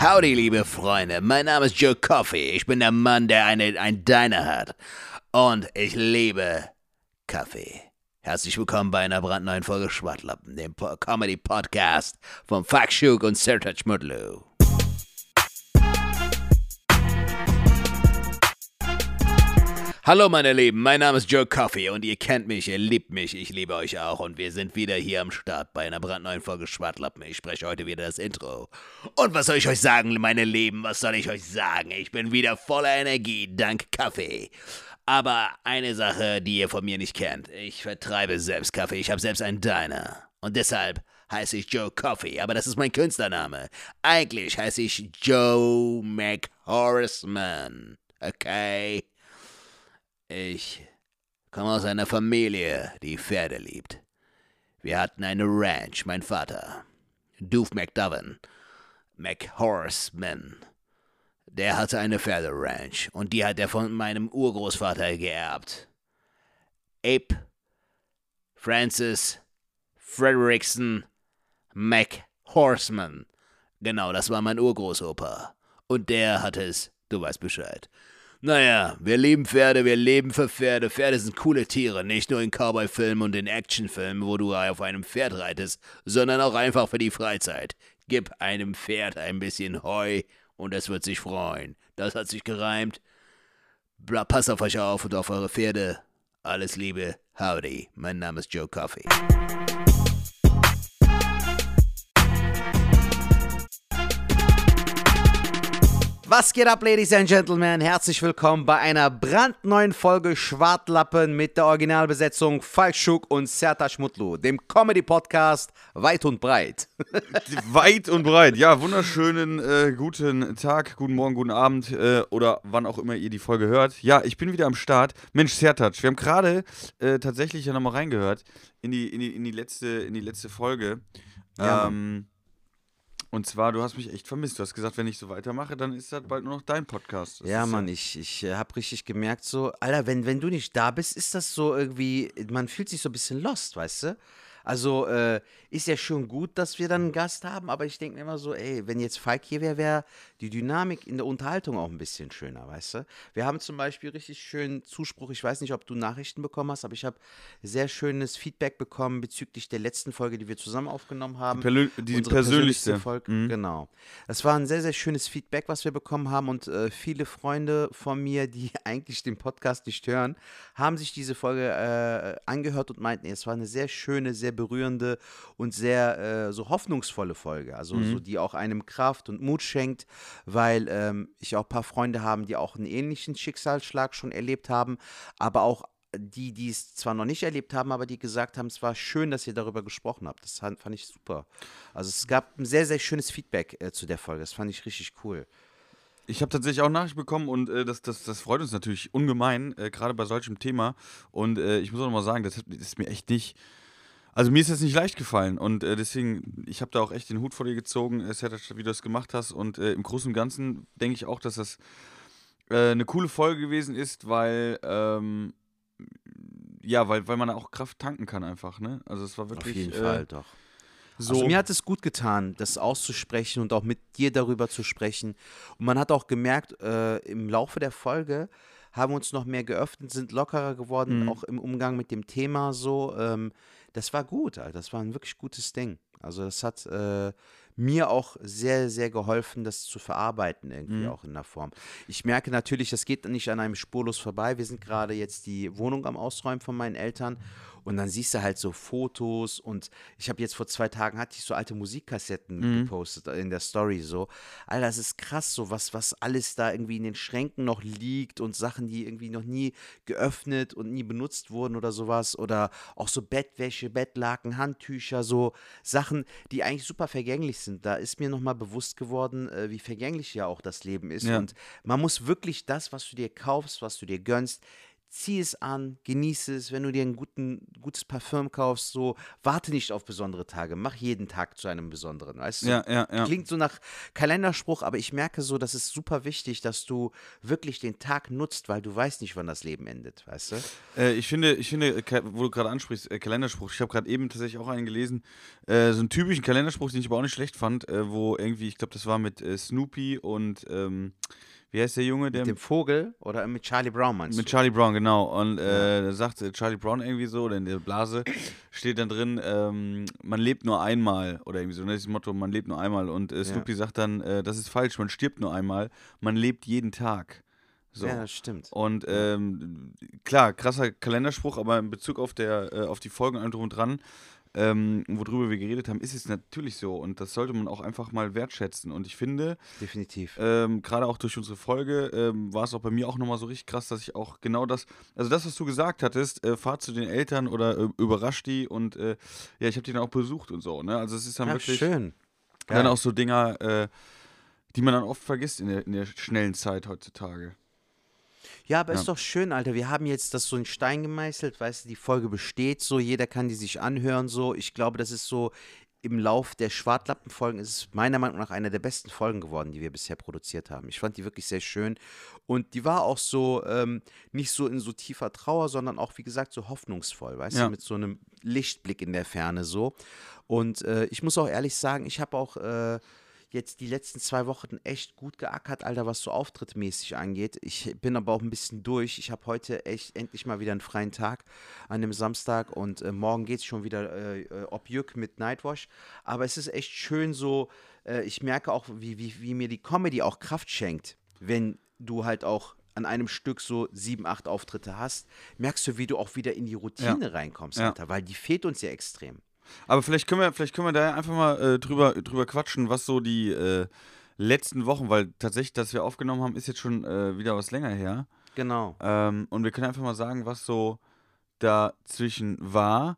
Howdy, liebe Freunde. Mein Name ist Joe Coffee. Ich bin der Mann, der eine, ein Diner hat. Und ich liebe Kaffee. Herzlich willkommen bei einer brandneuen Folge Schwartlappen, dem po Comedy-Podcast von Fakshuk und Sertac Mutlu. Hallo meine Lieben, mein Name ist Joe Coffee und ihr kennt mich, ihr liebt mich, ich liebe euch auch und wir sind wieder hier am Start bei einer brandneuen Folge Schwartlappen. Ich spreche heute wieder das Intro. Und was soll ich euch sagen, meine Lieben, was soll ich euch sagen? Ich bin wieder voller Energie, dank Kaffee. Aber eine Sache, die ihr von mir nicht kennt, ich vertreibe selbst Kaffee, ich habe selbst einen Diner. Und deshalb heiße ich Joe Coffee, aber das ist mein Künstlername. Eigentlich heiße ich Joe McHorseman, okay? Ich komme aus einer Familie, die Pferde liebt. Wir hatten eine Ranch, mein Vater, Doof McDoven, McHorseman. Der hatte eine Pferderanch und die hat er von meinem Urgroßvater geerbt. Abe Francis Frederickson McHorseman. Genau, das war mein Urgroßopa. Und der hat es, du weißt Bescheid. Naja, wir lieben Pferde, wir leben für Pferde. Pferde sind coole Tiere, nicht nur in Cowboy-Filmen und in Actionfilmen, wo du auf einem Pferd reitest, sondern auch einfach für die Freizeit. Gib einem Pferd ein bisschen Heu und es wird sich freuen. Das hat sich gereimt. Bla, passt auf euch auf und auf eure Pferde. Alles Liebe, howdy. Mein Name ist Joe Coffee. Was geht ab, Ladies and Gentlemen? Herzlich willkommen bei einer brandneuen Folge Schwartlappen mit der Originalbesetzung Falk Schuck und Sertac Mutlu, dem Comedy-Podcast Weit und Breit. Weit und breit. Ja, wunderschönen äh, guten Tag, guten Morgen, guten Abend äh, oder wann auch immer ihr die Folge hört. Ja, ich bin wieder am Start. Mensch, Sertac, wir haben gerade äh, tatsächlich ja nochmal reingehört in die, in, die, in, die letzte, in die letzte Folge. Ja, ähm, und zwar, du hast mich echt vermisst. Du hast gesagt, wenn ich so weitermache, dann ist das bald nur noch dein Podcast. Das ja, Mann, ich, ich äh, habe richtig gemerkt, so, Alter, wenn, wenn du nicht da bist, ist das so irgendwie, man fühlt sich so ein bisschen lost, weißt du? Also äh, ist ja schon gut, dass wir dann einen Gast haben, aber ich denke mir immer so, ey, wenn jetzt Falk hier wäre, wäre die Dynamik in der Unterhaltung auch ein bisschen schöner, weißt du? Wir haben zum Beispiel richtig schönen Zuspruch, ich weiß nicht, ob du Nachrichten bekommen hast, aber ich habe sehr schönes Feedback bekommen bezüglich der letzten Folge, die wir zusammen aufgenommen haben. Perlö- die Unsere persönlichste. Folge. Mhm. Genau. Es war ein sehr, sehr schönes Feedback, was wir bekommen haben und äh, viele Freunde von mir, die eigentlich den Podcast nicht hören, haben sich diese Folge äh, angehört und meinten, es war eine sehr schöne, sehr berührende und sehr äh, so hoffnungsvolle Folge. Also so, die auch einem Kraft und Mut schenkt, weil ähm, ich auch ein paar Freunde haben, die auch einen ähnlichen Schicksalsschlag schon erlebt haben, aber auch die, die es zwar noch nicht erlebt haben, aber die gesagt haben, es war schön, dass ihr darüber gesprochen habt. Das fand ich super. Also es gab ein sehr, sehr schönes Feedback äh, zu der Folge. Das fand ich richtig cool. Ich habe tatsächlich auch Nachricht bekommen und äh, das, das, das freut uns natürlich ungemein, äh, gerade bei solchem Thema. Und äh, ich muss auch noch mal sagen, das, das ist mir echt nicht. Also mir ist das nicht leicht gefallen und äh, deswegen, ich habe da auch echt den Hut vor dir gezogen, äh, Sertac, wie du das gemacht hast. Und äh, im Großen und Ganzen denke ich auch, dass das äh, eine coole Folge gewesen ist, weil ähm, ja, weil, weil man auch Kraft tanken kann einfach, ne? Also es war wirklich Auf jeden äh, Fall, doch. so. Also mir hat es gut getan, das auszusprechen und auch mit dir darüber zu sprechen. Und man hat auch gemerkt, äh, im Laufe der Folge haben wir uns noch mehr geöffnet, sind lockerer geworden, Mhm. auch im Umgang mit dem Thema so. Ähm, das war gut, Alter. Das war ein wirklich gutes Ding. Also das hat äh, mir auch sehr, sehr geholfen, das zu verarbeiten irgendwie Mhm. auch in der Form. Ich merke natürlich, das geht nicht an einem spurlos vorbei. Wir sind gerade jetzt die Wohnung am Ausräumen von meinen Eltern und dann siehst du halt so Fotos und ich habe jetzt vor zwei Tagen hatte ich so alte Musikkassetten Mhm. gepostet in der Story so. Alter, das ist krass so, was, was alles da irgendwie in den Schränken noch liegt und Sachen, die irgendwie noch nie geöffnet und nie benutzt wurden oder sowas oder auch so Bettwäsche, Bettlaken, Handtücher, so Sachen, die eigentlich super vergänglich sind. Da ist mir nochmal bewusst geworden, äh, wie vergänglich ja auch das Leben ist Ja. und man muss wirklich das, was du dir kaufst, was du dir gönnst, zieh es an, genieße es, wenn du dir ein guten, gutes Parfüm kaufst, so, warte nicht auf besondere Tage, mach jeden Tag zu einem besonderen, weißt du? Ja, ja, ja. Klingt so nach Kalenderspruch, aber ich merke so, das ist super wichtig, dass du wirklich den Tag nutzt, weil du weißt nicht, wann das Leben endet, weißt du? Äh, ich finde, ich finde, wo du gerade ansprichst, äh, Kalenderspruch, ich habe gerade eben tatsächlich auch einen gelesen, äh, so einen typischen Kalenderspruch, den ich aber auch nicht schlecht fand, äh, wo irgendwie, ich glaube, das war mit äh, Snoopy und ähm, wie heißt der Junge, der Mit dem Vogel oder mit Charlie Brown meinst mit du? Charlie Brown, genau. Und äh, da sagt äh, Charlie Brown irgendwie so, oder in der Blase steht dann drin, ähm, man lebt nur einmal, oder irgendwie so, ne, das Motto, man lebt nur einmal. Und äh, Snoopy sagt dann, äh, das ist falsch, man stirbt nur einmal, man lebt jeden Tag. So. Ja, das stimmt. Und ähm, klar, krasser Kalenderspruch, aber in Bezug auf, der, äh, auf die Folgen und allem drum und dran, ähm, worüber wir geredet haben, ist es natürlich so. Und das sollte man auch einfach mal wertschätzen. Und ich finde, Definitiv. ähm, gerade auch durch unsere Folge ähm, war es auch bei mir auch nochmal so richtig krass, dass ich auch genau das, also das, was du gesagt hattest, äh, fahr zu den Eltern oder äh, überrasch die und äh, ja, ich habe die dann auch besucht und so, ne? Also es ist dann ja, wirklich schön. dann auch so Dinger, äh, die man dann oft vergisst in der, in der schnellen Zeit heutzutage. Ja, aber Ja. ist doch schön, Alter. Wir haben jetzt das so in Stein gemeißelt, weißt du, die Folge besteht so, jeder kann die sich anhören so. Ich glaube, das ist so im Lauf der Schwartlappenfolgen ist es meiner Meinung nach eine der besten Folgen geworden, die wir bisher produziert haben. Ich fand die wirklich sehr schön und die war auch so ähm, nicht so in so tiefer Trauer, sondern auch wie gesagt so hoffnungsvoll, weißt Ja. du, mit so einem Lichtblick in der Ferne so. Und äh, ich muss auch ehrlich sagen, ich habe auch äh, jetzt die letzten zwei Wochen echt gut geackert, Alter, was so auftrittmäßig angeht. Ich bin aber auch ein bisschen durch. Ich habe heute echt endlich mal wieder einen freien Tag an dem Samstag und äh, morgen geht es schon wieder äh, äh, ob Jück mit Nightwash. Aber es ist echt schön so, äh, ich merke auch, wie, wie, wie mir die Comedy auch Kraft schenkt, wenn du halt auch an einem Stück so sieben, acht Auftritte hast, merkst du, wie du auch wieder in die Routine reinkommst, Ja. Alter, weil die fehlt uns ja extrem. Aber vielleicht können wir, vielleicht können wir da einfach mal äh, drüber, drüber quatschen, was so die äh, letzten Wochen, weil tatsächlich, dass wir aufgenommen haben, ist jetzt schon äh, wieder was länger her. Genau. Ähm, und wir können einfach mal sagen, was so dazwischen war.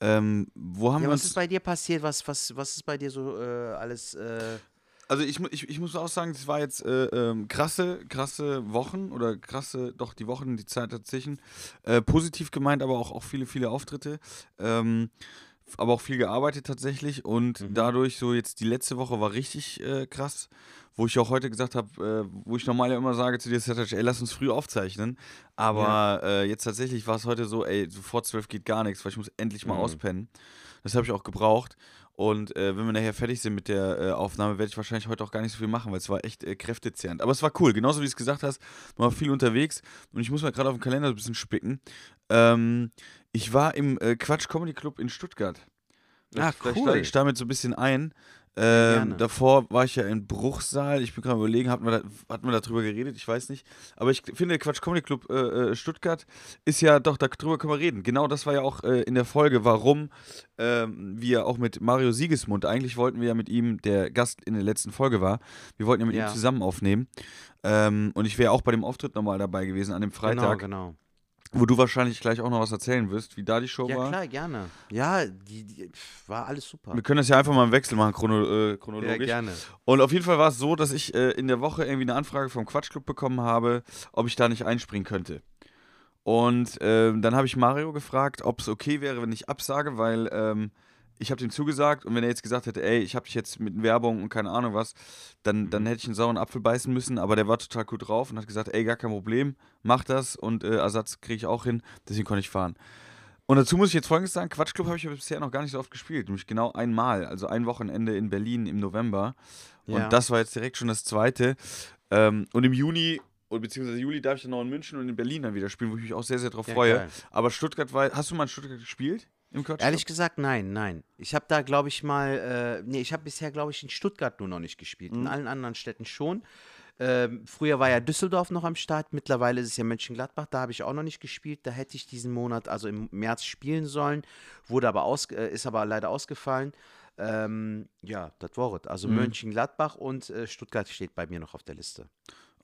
Ähm, wo haben Ja, wir was ist bei dir passiert? Was, was, was ist bei dir so äh, alles? Äh, Also ich, ich, ich muss auch sagen, es war jetzt äh, ähm, krasse, krasse Wochen oder krasse, doch die Wochen, die Zeit dazwischen. Äh, positiv gemeint, aber auch, auch viele, viele Auftritte. Ähm, aber auch viel gearbeitet tatsächlich und Mhm. dadurch so jetzt die letzte Woche war richtig äh, krass, wo ich auch heute gesagt habe, äh, wo ich normal ja immer sage zu dir, Sertac, ey, lass uns früh aufzeichnen. Aber äh, jetzt tatsächlich war es heute so, ey, so vor zwölf geht gar nichts, weil ich muss endlich mal Mhm. auspennen. Das habe ich auch gebraucht. Und äh, wenn wir nachher fertig sind mit der äh, Aufnahme, werde ich wahrscheinlich heute auch gar nicht so viel machen, weil es war echt äh, kräftezehrend. Aber es war cool, genauso wie du es gesagt hast, man war viel unterwegs und ich muss mal gerade auf den Kalender so ein bisschen spicken. Ähm, ich war im äh, Quatsch Comedy Club in Stuttgart. Ah, Vielleicht cool. steige ich damit so ein bisschen ein. Ähm, davor war ich ja in Bruchsal. Ich bin gerade überlegen, hatten wir, da, hatten wir darüber geredet? Ich weiß nicht. Aber ich finde, Quatsch Comedy Club äh, äh, Stuttgart ist ja doch, darüber können wir reden. Genau das war ja auch äh, in der Folge, warum ähm, wir auch mit Mario Siegesmund, eigentlich wollten wir ja mit ihm, der Gast in der letzten Folge war, wir wollten ja mit Ja. ihm zusammen aufnehmen. Ähm, und ich wäre auch bei dem Auftritt nochmal dabei gewesen an dem Freitag, Genau, genau. Wo du wahrscheinlich gleich auch noch was erzählen wirst, wie da die Show Ja, war. klar, gerne. Ja, die, die war alles super. Wir können das ja einfach mal im Wechsel machen, chrono, äh, chronologisch. gerne. Und auf jeden Fall war es so, dass ich äh, in der Woche irgendwie eine Anfrage vom Quatschclub bekommen habe, ob ich da nicht einspringen könnte. Und ähm, dann habe ich Mario gefragt, ob es okay wäre, wenn ich absage, weil ähm, ich habe ihm zugesagt und wenn er jetzt gesagt hätte, ey, ich habe dich jetzt mit Werbung und keine Ahnung was, dann, dann hätte ich einen sauren Apfel beißen müssen, aber der war total gut drauf und hat gesagt, ey, gar kein Problem, mach das und äh, Ersatz kriege ich auch hin, deswegen konnte ich fahren. Und dazu muss ich jetzt folgendes sagen: Quatschclub habe ich bisher noch gar nicht so oft gespielt. Nämlich genau einmal, also ein Wochenende in Berlin im November. Und Ja. das war jetzt direkt schon das zweite. Ähm, und im Juni, oder beziehungsweise Juli, darf ich dann noch in München und in Berlin dann wieder spielen, wo ich mich auch sehr, sehr drauf Ja, freue. geil. Aber Stuttgart war. Hast du mal in Stuttgart gespielt? Im? Ehrlich gesagt, nein, nein. Ich habe da, glaube ich, mal, äh, nee, ich habe bisher, glaube ich, in Stuttgart nur noch nicht gespielt. Mhm. In allen anderen Städten schon. Ähm, früher war ja Düsseldorf noch am Start, mittlerweile ist es ja Mönchengladbach, da habe ich auch noch nicht gespielt. Da hätte ich diesen Monat, also im März, spielen sollen, wurde aber aus, äh, ist aber leider ausgefallen. Ähm, ja, das war es. Also Mhm. Mönchengladbach und äh, Stuttgart steht bei mir noch auf der Liste.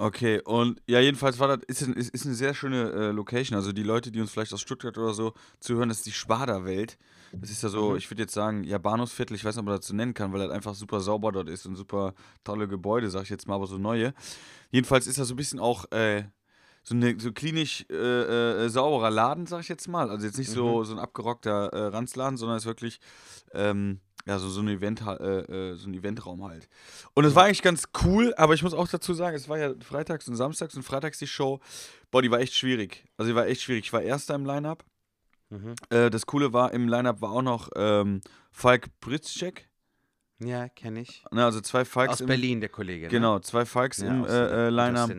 Okay, und ja, jedenfalls war das, ist, ist, ist eine sehr schöne äh, Location. Also die Leute, die uns vielleicht aus Stuttgart oder so zuhören, das ist die Sparda-Welt. Das ist ja so, Mhm. ich würde jetzt sagen, ja, Bahnhofsviertel, ich weiß nicht, ob man das so nennen kann, weil das einfach super sauber dort ist und super tolle Gebäude, sag ich jetzt mal, aber so neue. Jedenfalls ist das so ein bisschen auch äh, so, eine, so klinisch äh, äh, sauberer Laden, sag ich jetzt mal. Also jetzt nicht so, so ein abgerockter äh, Ranzladen, sondern es ist wirklich ähm, ja, so, so, ein Event, äh, äh, so ein Eventraum halt. Und es war eigentlich ganz cool, aber ich muss auch dazu sagen, es war ja freitags und samstags und freitags die Show. Boah, die war echt schwierig. Also die war echt schwierig. Ich war erster im Line-Up. Mhm. Äh, das Coole war, im Line-Up war auch noch ähm, Falk Britzczek. Ja, kenne ich. Ne, also zwei Falks Aus im, Berlin, der Kollege. Genau, zwei Falks Ne? im äh, äh, Line-Up.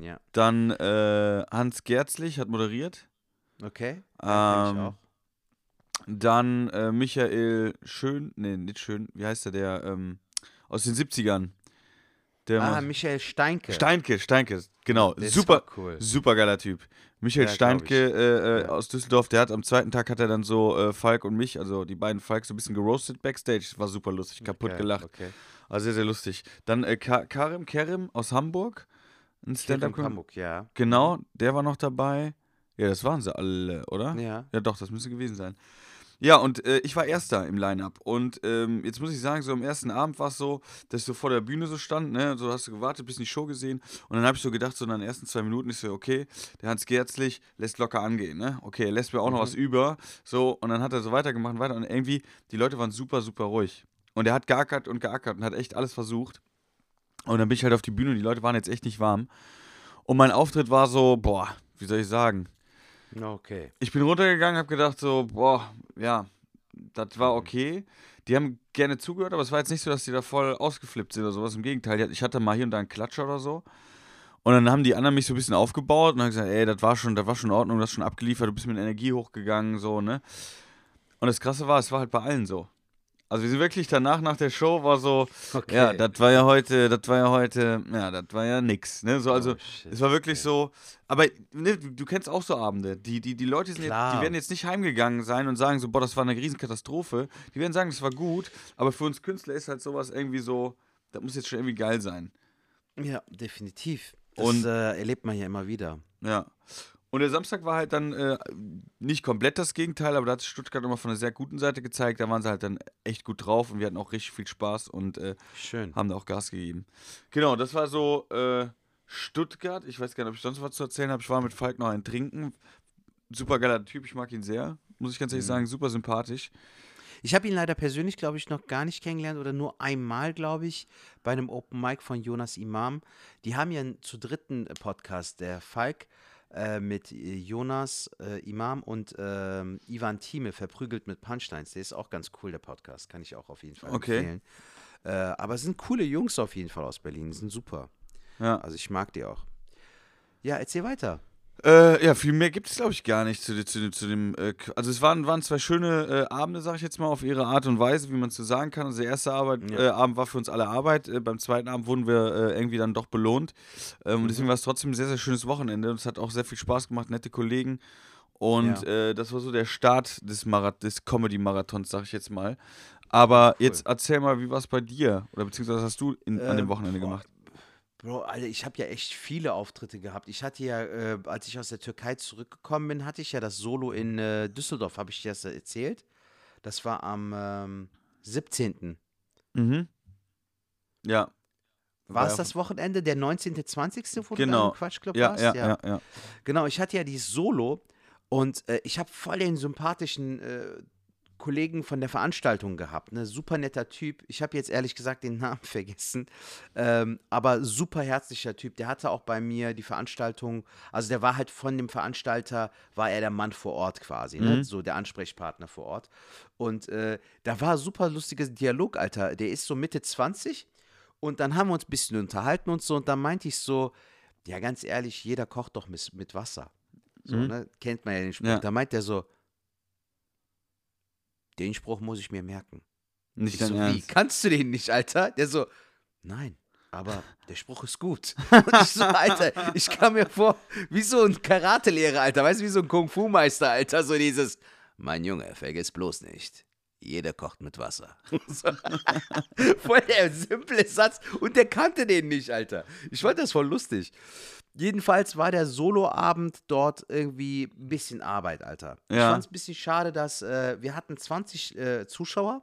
Ja. Dann äh, Hans Gerzlich hat moderiert. Okay. Ja, kenn ich Ähm, auch. Dann äh, Michael Schön, nee, nicht Schön, wie heißt der, der ähm, aus den 70ern. Der Ah, macht- Michael Steinke. Steinke, Steinke, genau. Der Super, cool. super geiler Typ. Michael Ja, Steinke äh, äh, Ja. aus Düsseldorf, der hat am zweiten Tag hat er dann so äh, Falk und mich, also die beiden Falks, so ein bisschen geroastet backstage. War super lustig, kaputt Okay, gelacht. Okay. War sehr, sehr lustig. Dann äh, Ka Karim Kerim aus Hamburg. Ein Stand-up Stand-up Hamburg, ja. Genau, der war noch dabei. Ja, das waren sie alle, oder? Ja. Ja, doch, das müsste gewesen sein. Ja, und äh, ich war Erster im Line-Up. Und ähm, jetzt muss ich sagen, so am ersten Abend war es so, dass ich so vor der Bühne so stand, ne? So hast du gewartet, bisschen die Show gesehen. Und dann habe ich so gedacht, so in den ersten zwei Minuten, ich so, okay, der Hans Gerzlich lässt locker angehen, ne? Okay, er lässt mir auch noch was über. So, und dann hat er so weitergemacht und weiter. Und irgendwie, die Leute waren super, super ruhig. Und er hat geackert und geackert und hat echt alles versucht. Und dann bin ich halt auf die Bühne und die Leute waren jetzt echt nicht warm. Und mein Auftritt war so, boah, wie soll ich sagen? Okay. Ich bin runtergegangen, habe gedacht so, boah, ja, das war okay. Die haben gerne zugehört, aber es war jetzt nicht so, dass die da voll ausgeflippt sind oder sowas. Im Gegenteil, ich hatte mal hier und da einen Klatscher oder so. Und dann haben die anderen mich so ein bisschen aufgebaut und haben gesagt, ey, das war schon, das war schon in Ordnung, du hast schon abgeliefert, du bist mit Energie hochgegangen, so, ne? Und das Krasse war, es war halt bei allen so. Also wir sind wirklich danach, nach der Show, war so, Okay. ja, das war ja heute, das war ja heute, ja, das war ja nix, ne? So, also, Oh, shit, es war wirklich okay. so, aber ne, du, kennst auch so Abende. Die, die, die Leute sind jetzt, die werden jetzt nicht heimgegangen sein und sagen so, boah, das war eine Riesenkatastrophe. Die werden sagen, das war gut, aber für uns Künstler ist halt sowas irgendwie so, das muss jetzt schon irgendwie geil sein. Ja, definitiv. Das Und- äh, erlebt man ja immer wieder. Ja. Und der Samstag war halt dann äh, nicht komplett das Gegenteil, aber da hat sich Stuttgart immer von einer sehr guten Seite gezeigt. Da waren sie halt dann echt gut drauf und wir hatten auch richtig viel Spaß und äh, Schön. haben da auch Gas gegeben. Genau, das war so äh, Stuttgart. Ich weiß gar nicht, ob ich sonst was zu erzählen habe. Ich war mit Falk noch ein Trinken. Super geiler Typ, ich mag ihn sehr. Muss ich ganz ehrlich sagen, super sympathisch. Ich habe ihn leider persönlich, glaube ich, noch gar nicht kennengelernt oder nur einmal, glaube ich, bei einem Open Mic von Jonas Imam. Die haben ja einen zu dritten Podcast, der Falk äh, mit äh, Jonas äh, Imam und ähm, Ivan Thieme, verprügelt mit Punchlines. Der ist auch ganz cool, der Podcast, kann ich auch auf jeden Fall Okay. empfehlen. Äh, aber es sind coole Jungs auf jeden Fall aus Berlin, die sind super. Ja, Also ich mag die auch. Ja, erzähl weiter. Äh, ja viel mehr gibt es, glaube ich, gar nicht zu, zu, zu dem. Äh, also, es waren, waren zwei schöne äh, Abende, sage ich jetzt mal, auf ihre Art und Weise, wie man es so sagen kann. Also, der erste Arbeit, Ja. äh, Abend war für uns alle Arbeit. Äh, beim zweiten Abend wurden wir äh, irgendwie dann doch belohnt. Ähm, Und deswegen war es trotzdem ein sehr, sehr schönes Wochenende. Und es hat auch sehr viel Spaß gemacht, nette Kollegen. Und äh, das war so der Start des, Marath des Comedy-Marathons, sag ich jetzt mal. Aber Cool. jetzt erzähl mal, wie war es bei dir? Oder beziehungsweise was hast du in, an dem Ähm, Wochenende boah, gemacht? Bro, Alter, ich habe ja echt viele Auftritte gehabt. Ich hatte ja, äh, als ich aus der Türkei zurückgekommen bin, hatte ich ja das Solo in äh, Düsseldorf, habe ich dir das erzählt? Das war am ähm, 17. Mhm. Ja. War es ja- das Wochenende, der 19., 20., wo du Genau. im Quatschclub Ja, warst? ja, ja, ja. Genau, ich hatte ja dieses Solo und äh, ich habe voll den sympathischen äh, Kollegen von der Veranstaltung gehabt. Ne? Super netter Typ. Ich habe jetzt ehrlich gesagt den Namen vergessen. Ähm, aber super herzlicher Typ. Der hatte auch bei mir die Veranstaltung, also der war halt von dem Veranstalter, war er der Mann vor Ort quasi, ne? Mhm. so der Ansprechpartner vor Ort. Und äh, da war super lustiges Dialog, Alter. Der ist so Mitte 20 und dann haben wir uns ein bisschen unterhalten und so. Und dann meinte ich so, ja, ganz ehrlich, jeder kocht doch mit, mit Wasser. So, Mhm. ne? Kennt man ja den Spruch. Ja. Da meint der so, den Spruch muss ich mir merken. Nicht Ich so, wie, Ernst. kannst du den nicht, Alter? Der so, nein, aber der Spruch ist gut. Und ich so, Alter, ich kam mir vor, wie so ein Karatelehrer, Alter, weißt du, wie so ein Kung-Fu-Meister, Alter, so dieses, mein Junge, vergiss bloß nicht, jeder kocht mit Wasser. So. voll der simple Satz und der kannte den nicht, Alter. Ich fand das voll lustig. Jedenfalls war der Soloabend dort irgendwie ein bisschen Arbeit, Alter. Ich Ja. fand es ein bisschen schade, dass äh, wir hatten 20 äh, Zuschauer,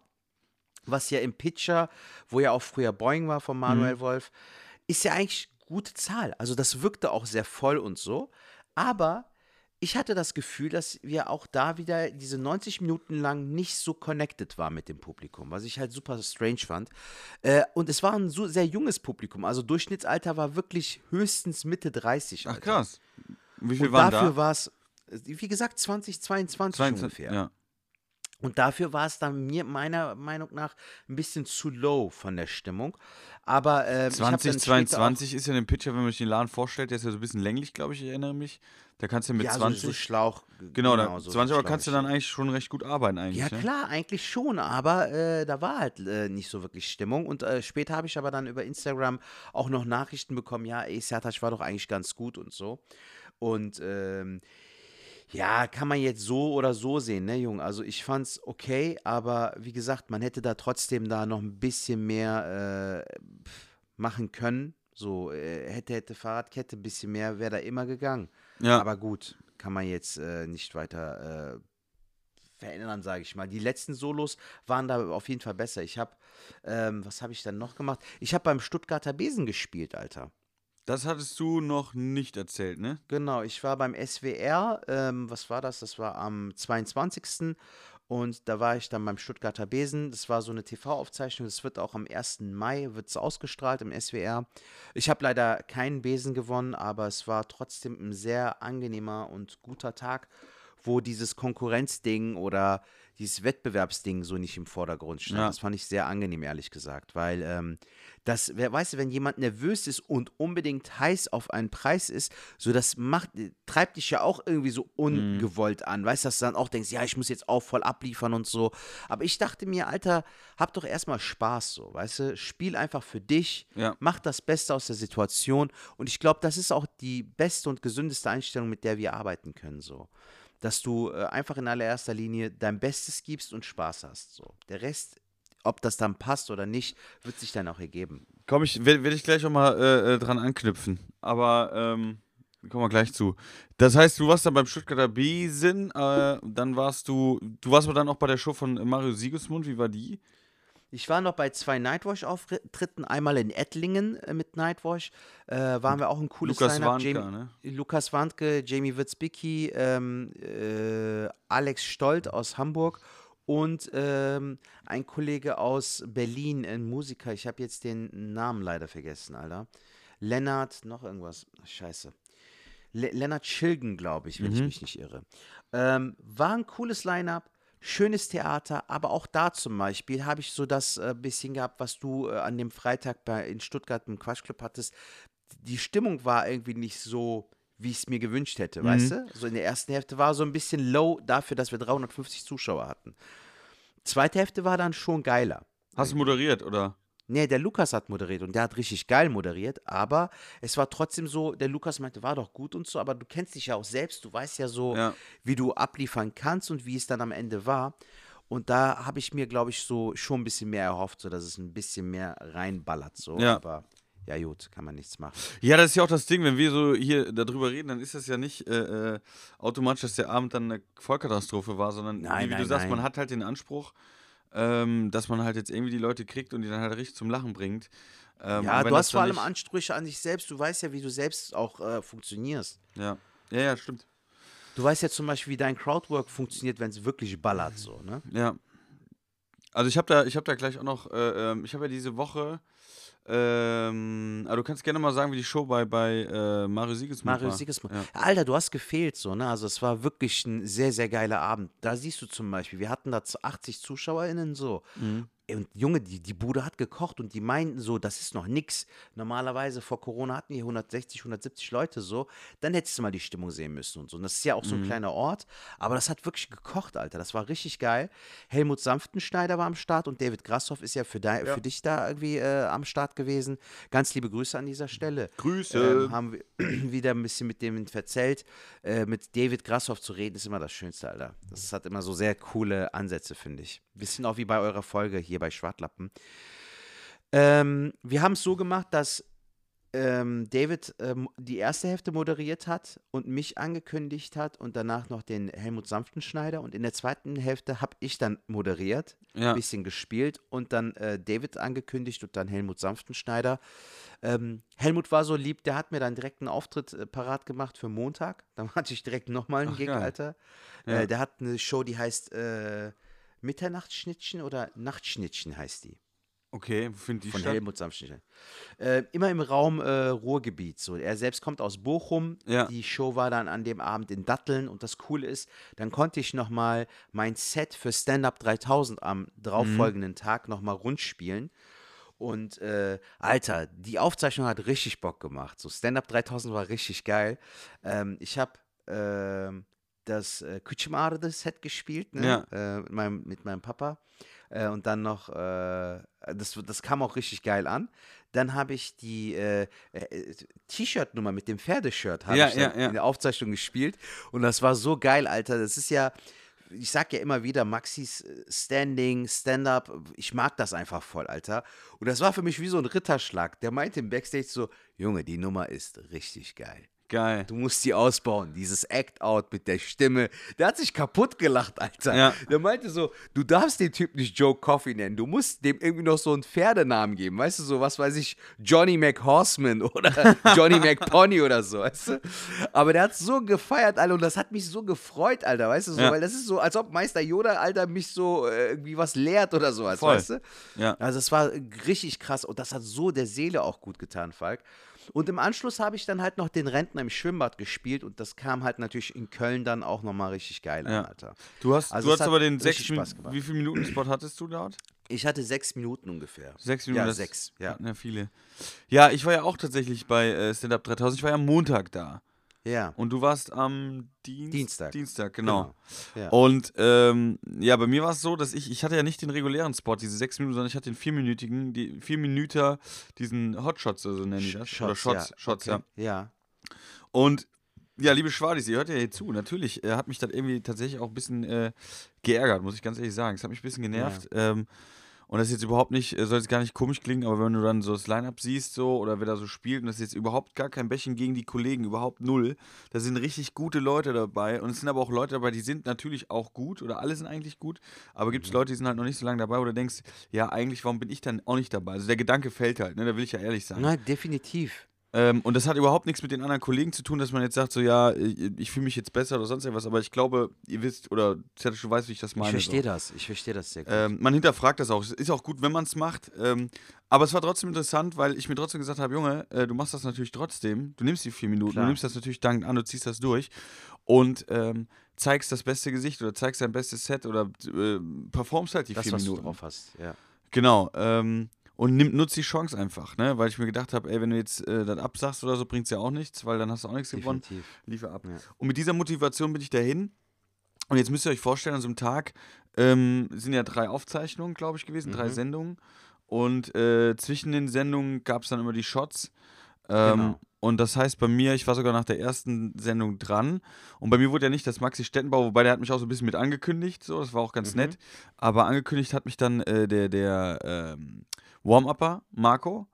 was ja im Pitcher, wo ja auch früher Boeing war von Manuel Wolf, ist ja eigentlich gute Zahl. Also das wirkte auch sehr voll und so. Aber ich hatte das Gefühl, dass wir auch da wieder diese 90 Minuten lang nicht so connected waren mit dem Publikum, was ich halt super strange fand. Äh, und es war ein so sehr junges Publikum, also Durchschnittsalter war wirklich höchstens Mitte 30. Ach Alter. krass. Wie viel Und waren dafür da? war es, wie gesagt, 2022 22, ungefähr. Ja. Und dafür war es dann mir meiner Meinung nach ein bisschen zu low von der Stimmung. Aber auch- 2022 ist ja ein Pitcher, wenn man sich den Laden vorstellt, der ist ja so ein bisschen länglich, glaube ich, ich erinnere mich. Da kannst du mit ja, so- 20, so Schlauch. genau, da, so 20 Euro kannst du dann eigentlich schon recht gut arbeiten eigentlich. Ja, ne? klar, eigentlich schon, aber äh, da war halt äh, nicht so wirklich Stimmung. Und äh, später habe ich aber dann über Instagram auch noch Nachrichten bekommen, ja, ey, Sertac war doch eigentlich ganz gut und so. Und ähm, ja, kann man jetzt so oder so sehen, ne, Jung? Also ich fand's okay, aber wie gesagt, man hätte da trotzdem da noch ein bisschen mehr äh, machen können. So, äh, hätte, hätte Fahrradkette, ein bisschen mehr wäre da immer gegangen. Ja. Aber gut, kann man jetzt äh, nicht weiter äh, verändern, sage ich mal. Die letzten Solos waren da auf jeden Fall besser. Ich habe, ähm, was habe ich dann noch gemacht? Ich habe beim Stuttgarter Besen gespielt, Alter. Das hattest du noch nicht erzählt, ne? Genau, ich war beim SWR, ähm, was war das? Das war am 22. Und da war ich dann beim Stuttgarter Besen. Das war so eine TV-Aufzeichnung. Das wird auch am 1. Mai wird's ausgestrahlt im SWR. Ich habe leider keinen Besen gewonnen, aber es war trotzdem ein sehr angenehmer und guter Tag, wo dieses Konkurrenzding oder dieses Wettbewerbsding so nicht im Vordergrund stand. Ja. Das fand ich sehr angenehm, ehrlich gesagt, weil ähm, das, wer weißt du, wenn jemand nervös ist und unbedingt heiß auf einen Preis ist, so das macht, treibt dich ja auch irgendwie so ungewollt an, weißt du, dass du dann auch denkst, ja, ich muss jetzt auch voll abliefern und so. Aber ich dachte mir, Alter, hab doch erstmal Spaß so, weißt du, spiel einfach für dich, Ja. mach das Beste aus der Situation und ich glaube, das ist auch die beste und gesündeste Einstellung, mit der wir arbeiten können, so. Dass du äh, einfach in allererster Linie dein Bestes gibst und Spaß hast. So. Der Rest, ob das dann passt oder nicht, wird sich dann auch ergeben. Komm, ich werde werd ich gleich auch mal äh, äh, dran anknüpfen. Aber ähm, kommen wir gleich zu. Das heißt, du warst dann beim Stuttgarter Besen, äh, dann warst du, du warst aber dann auch bei der Show von Mario Sigismund, wie war die? Ich war noch bei zwei Nightwash-Auftritten, einmal in Ettlingen äh, mit Nightwash. Äh, waren wir auch ein cooles Lukas Line-Up. Warnke, Jamie- ne? Lukas Wandke, Jamie Witzbicki, ähm, äh, Alex Stolt aus Hamburg und ähm, ein Kollege aus Berlin, ein Musiker. Ich habe jetzt den Namen leider vergessen, Alter. Lennart, noch irgendwas. Scheiße. Le Lennart Schilgen, glaube ich, wenn ich mich nicht irre. Ähm, war ein cooles Line-Up. Schönes Theater, aber auch da zum Beispiel habe ich so das äh, bisschen gehabt, was du äh, an dem Freitag bei, in Stuttgart im Quatschclub hattest. Die Stimmung war irgendwie nicht so, wie ich es mir gewünscht hätte, weißt du? So in der ersten Hälfte war so ein bisschen low dafür, dass wir 350 Zuschauer hatten. Zweite Hälfte war dann schon geiler. Hast du moderiert, oder? Nee, der Lukas hat moderiert und der hat richtig geil moderiert, aber es war trotzdem so, der Lukas meinte, war doch gut und so, aber du kennst dich ja auch selbst, du weißt ja so, Ja. wie du abliefern kannst und wie es dann am Ende war. Und da habe ich mir, glaube ich, so schon ein bisschen mehr erhofft, so dass es ein bisschen mehr reinballert, so. Ja. Aber ja, gut, kann man nichts machen. Ja, das ist ja auch das Ding, wenn wir so hier darüber reden, dann ist das ja nicht äh, äh, automatisch, dass der Abend dann eine Vollkatastrophe war, sondern Nein, wie, wie du nein, sagst, nein. man hat halt den Anspruch, ähm, dass man halt jetzt irgendwie die Leute kriegt und die dann halt richtig zum Lachen bringt. Ähm, ja, du hast vor allem Ansprüche an dich selbst, du weißt ja, wie du selbst auch äh, funktionierst. Ja. ja, ja, stimmt. Du weißt ja zum Beispiel, wie dein Crowdwork funktioniert, wenn es wirklich ballert, so, ne? Ja. Also ich habe da, ich habe da gleich auch noch, äh, ähm, ich habe ja diese Woche, ähm, aber du kannst gerne mal sagen, wie die Show bei, bei äh, Mario Sigismund Mario war. Sigismund. Ja. Alter, du hast gefehlt so, ne? Also es war wirklich ein sehr, sehr geiler Abend. Da siehst du zum Beispiel, wir hatten da 80 ZuschauerInnen so. Mhm. Und Junge, die, die Bude hat gekocht und die meinten so, das ist noch nix. Normalerweise vor Corona hatten wir 160, 170 Leute so. Dann hättest du mal die Stimmung sehen müssen und so. Und das ist ja auch so ein kleiner Ort. Aber das hat wirklich gekocht, Alter. Das war richtig geil. Helmut Sanftenschneider war am Start und David Grasshoff ist ja für, dei- für dich da irgendwie äh, am Start gewesen. Ganz liebe Grüße an dieser Stelle. Grüße. Ähm, haben wir wieder ein bisschen mit dem verzählt. Äh, mit David Grasshoff zu reden, ist immer das Schönste, Alter. Das hat immer so sehr coole Ansätze, finde ich. Bisschen auch wie bei eurer Folge hier bei Schwartlappen. Ähm, wir haben es so gemacht, dass ähm, David ähm, die erste Hälfte moderiert hat und mich angekündigt hat und danach noch den Helmut Sanftenschneider. Und in der zweiten Hälfte habe ich dann moderiert, Ja. ein bisschen gespielt und dann äh, David angekündigt und dann Helmut Sanftenschneider. Ähm, Helmut war so lieb, der hat mir dann direkt einen Auftritt äh, parat gemacht für Montag. Dann hatte ich direkt nochmal einen Ach, Gig, geil. Alter. Ja. Äh, der hat eine Show, die heißt äh, Mitternachtsschnittchen oder Nachtschnittchen heißt die. Okay, wo findet die Von statt? Helmut Sanftenstein. Äh, immer im Raum äh, Ruhrgebiet. So. Er selbst kommt aus Bochum. Ja. Die Show war dann an dem Abend in Datteln. Und das Coole ist, dann konnte ich nochmal mein Set für Stand-Up 3000 am darauffolgenden Tag nochmal rund spielen. Und äh, Alter, die Aufzeichnung hat richtig Bock gemacht. So Stand-Up 3000 war richtig geil. Ähm, ich habe ähm, das äh, Küchemarde-Set gespielt ne? äh, mit, meinem, mit meinem Papa. Äh, und dann noch, äh, das, das kam auch richtig geil an. Dann habe ich die äh, äh, T-Shirt-Nummer mit dem Pferdeshirt habe Ja, ich dann ja, ja. in der Aufzeichnung gespielt. Und das war so geil, Alter. Das ist ja, ich sag ja immer wieder, Maxis äh, Standing, Stand-up, ich mag das einfach voll, Alter. Und das war für mich wie so ein Ritterschlag. Der meinte im Backstage so, Junge, die Nummer ist richtig geil. Geil. Du musst die ausbauen, dieses Act-Out mit der Stimme. Der hat sich kaputt gelacht, Alter. Ja. Der meinte so, du darfst den Typ nicht Joe Coffee nennen. Du musst dem irgendwie noch so einen Pferdenamen geben. Weißt du, so was weiß ich, Johnny McHorseman oder Johnny McPony oder so, weißt du? Aber der hat so gefeiert, Alter, und das hat mich so gefreut, Alter, weißt du, so, Ja. weil das ist so, als ob Meister Yoda, Alter, mich so äh, irgendwie was lehrt oder sowas, Voll. weißt du? Ja. Also es war richtig krass und das hat so der Seele auch gut getan, Falk. Und im Anschluss habe ich dann halt noch den Rentner im Schwimmbad gespielt und das kam halt natürlich in Köln dann auch nochmal richtig geil an, Ja. Alter. Du hast, Also du hast aber den sechs Spaß gemacht. Wie viel Minuten Spot hattest du dort? Ich hatte sechs Minuten ungefähr. Sechs Minuten. Ja, sechs, ja. ja viele. Ja, ich war ja auch tatsächlich bei äh, Stand Up 3000. Ich war ja am Montag da. Ja. Und du warst am Dienst Dienstag. Dienstag, genau. Ja. Und ähm, ja, bei mir war es so, dass ich, ich hatte ja nicht den regulären Spot, diese sechs Minuten, sondern ich hatte den vierminütigen, die vier Minuten, diesen Hotshots, so nennen die das. Oder Shots, ja. Shots, okay. ja. Ja. Und ja, liebe Schwadis, ihr hört ja hier zu. Natürlich äh, hat mich das irgendwie tatsächlich auch ein bisschen äh, geärgert, muss ich ganz ehrlich sagen. Es hat mich ein bisschen genervt. Ähm, und das ist jetzt überhaupt nicht, äh, soll jetzt gar nicht komisch klingen, aber wenn du dann so das Line-Up siehst, so, oder wer da so spielt, und das ist jetzt überhaupt gar kein Bächen gegen die Kollegen, überhaupt null. Da sind richtig gute Leute dabei. Und es sind aber auch Leute dabei, die sind natürlich auch gut, oder alle sind eigentlich gut, aber gibt es Leute, die sind halt noch nicht so lange dabei, wo du denkst, ja, eigentlich, warum bin ich dann auch nicht dabei? Also der Gedanke fällt halt, ne? Da will ich ja ehrlich sein. Nein, definitiv. Ähm, und das hat überhaupt nichts mit den anderen Kollegen zu tun, dass man jetzt sagt, so ja, ich, ich fühle mich jetzt besser oder sonst irgendwas, aber ich glaube, ihr wisst, oder Zertisch, du weißt, wie ich das Ich meine. verstehe so. das. Ich verstehe das sehr gut. Ähm, man hinterfragt das auch. Es ist auch gut, wenn man es macht. Ähm, aber es war trotzdem interessant, weil ich mir trotzdem gesagt habe, Junge, äh, du machst das natürlich trotzdem. Du nimmst die vier Minuten, Klar. du nimmst das natürlich dankend an, du ziehst das durch und ähm, zeigst das beste Gesicht oder zeigst dein bestes Set oder äh, performst halt die das, vier was Minuten. du drauf hast. Ja. Genau. Ähm, und nimm, nutz die Chance einfach, ne? Weil ich mir gedacht habe, ey, wenn du jetzt äh, das absagst oder so, bringt es ja auch nichts, weil dann hast du auch nichts gewonnen. Definitiv. Liefer ab. Ja. Und mit dieser Motivation bin ich dahin. Und jetzt müsst ihr euch vorstellen, an so einem Tag ähm, sind ja drei Aufzeichnungen, glaube ich, gewesen, drei Mhm. Sendungen. Und äh, zwischen den Sendungen gab es dann immer die Shots. Ähm, Genau. Und das heißt bei mir, ich war sogar nach der ersten Sendung dran. Und bei mir wurde ja nicht das Maxi Stettenbau, wobei der hat mich auch so ein bisschen mit angekündigt. So, das war auch ganz Mhm. nett. Aber angekündigt hat mich dann äh, der, der ähm, Warm-Upper, Marco.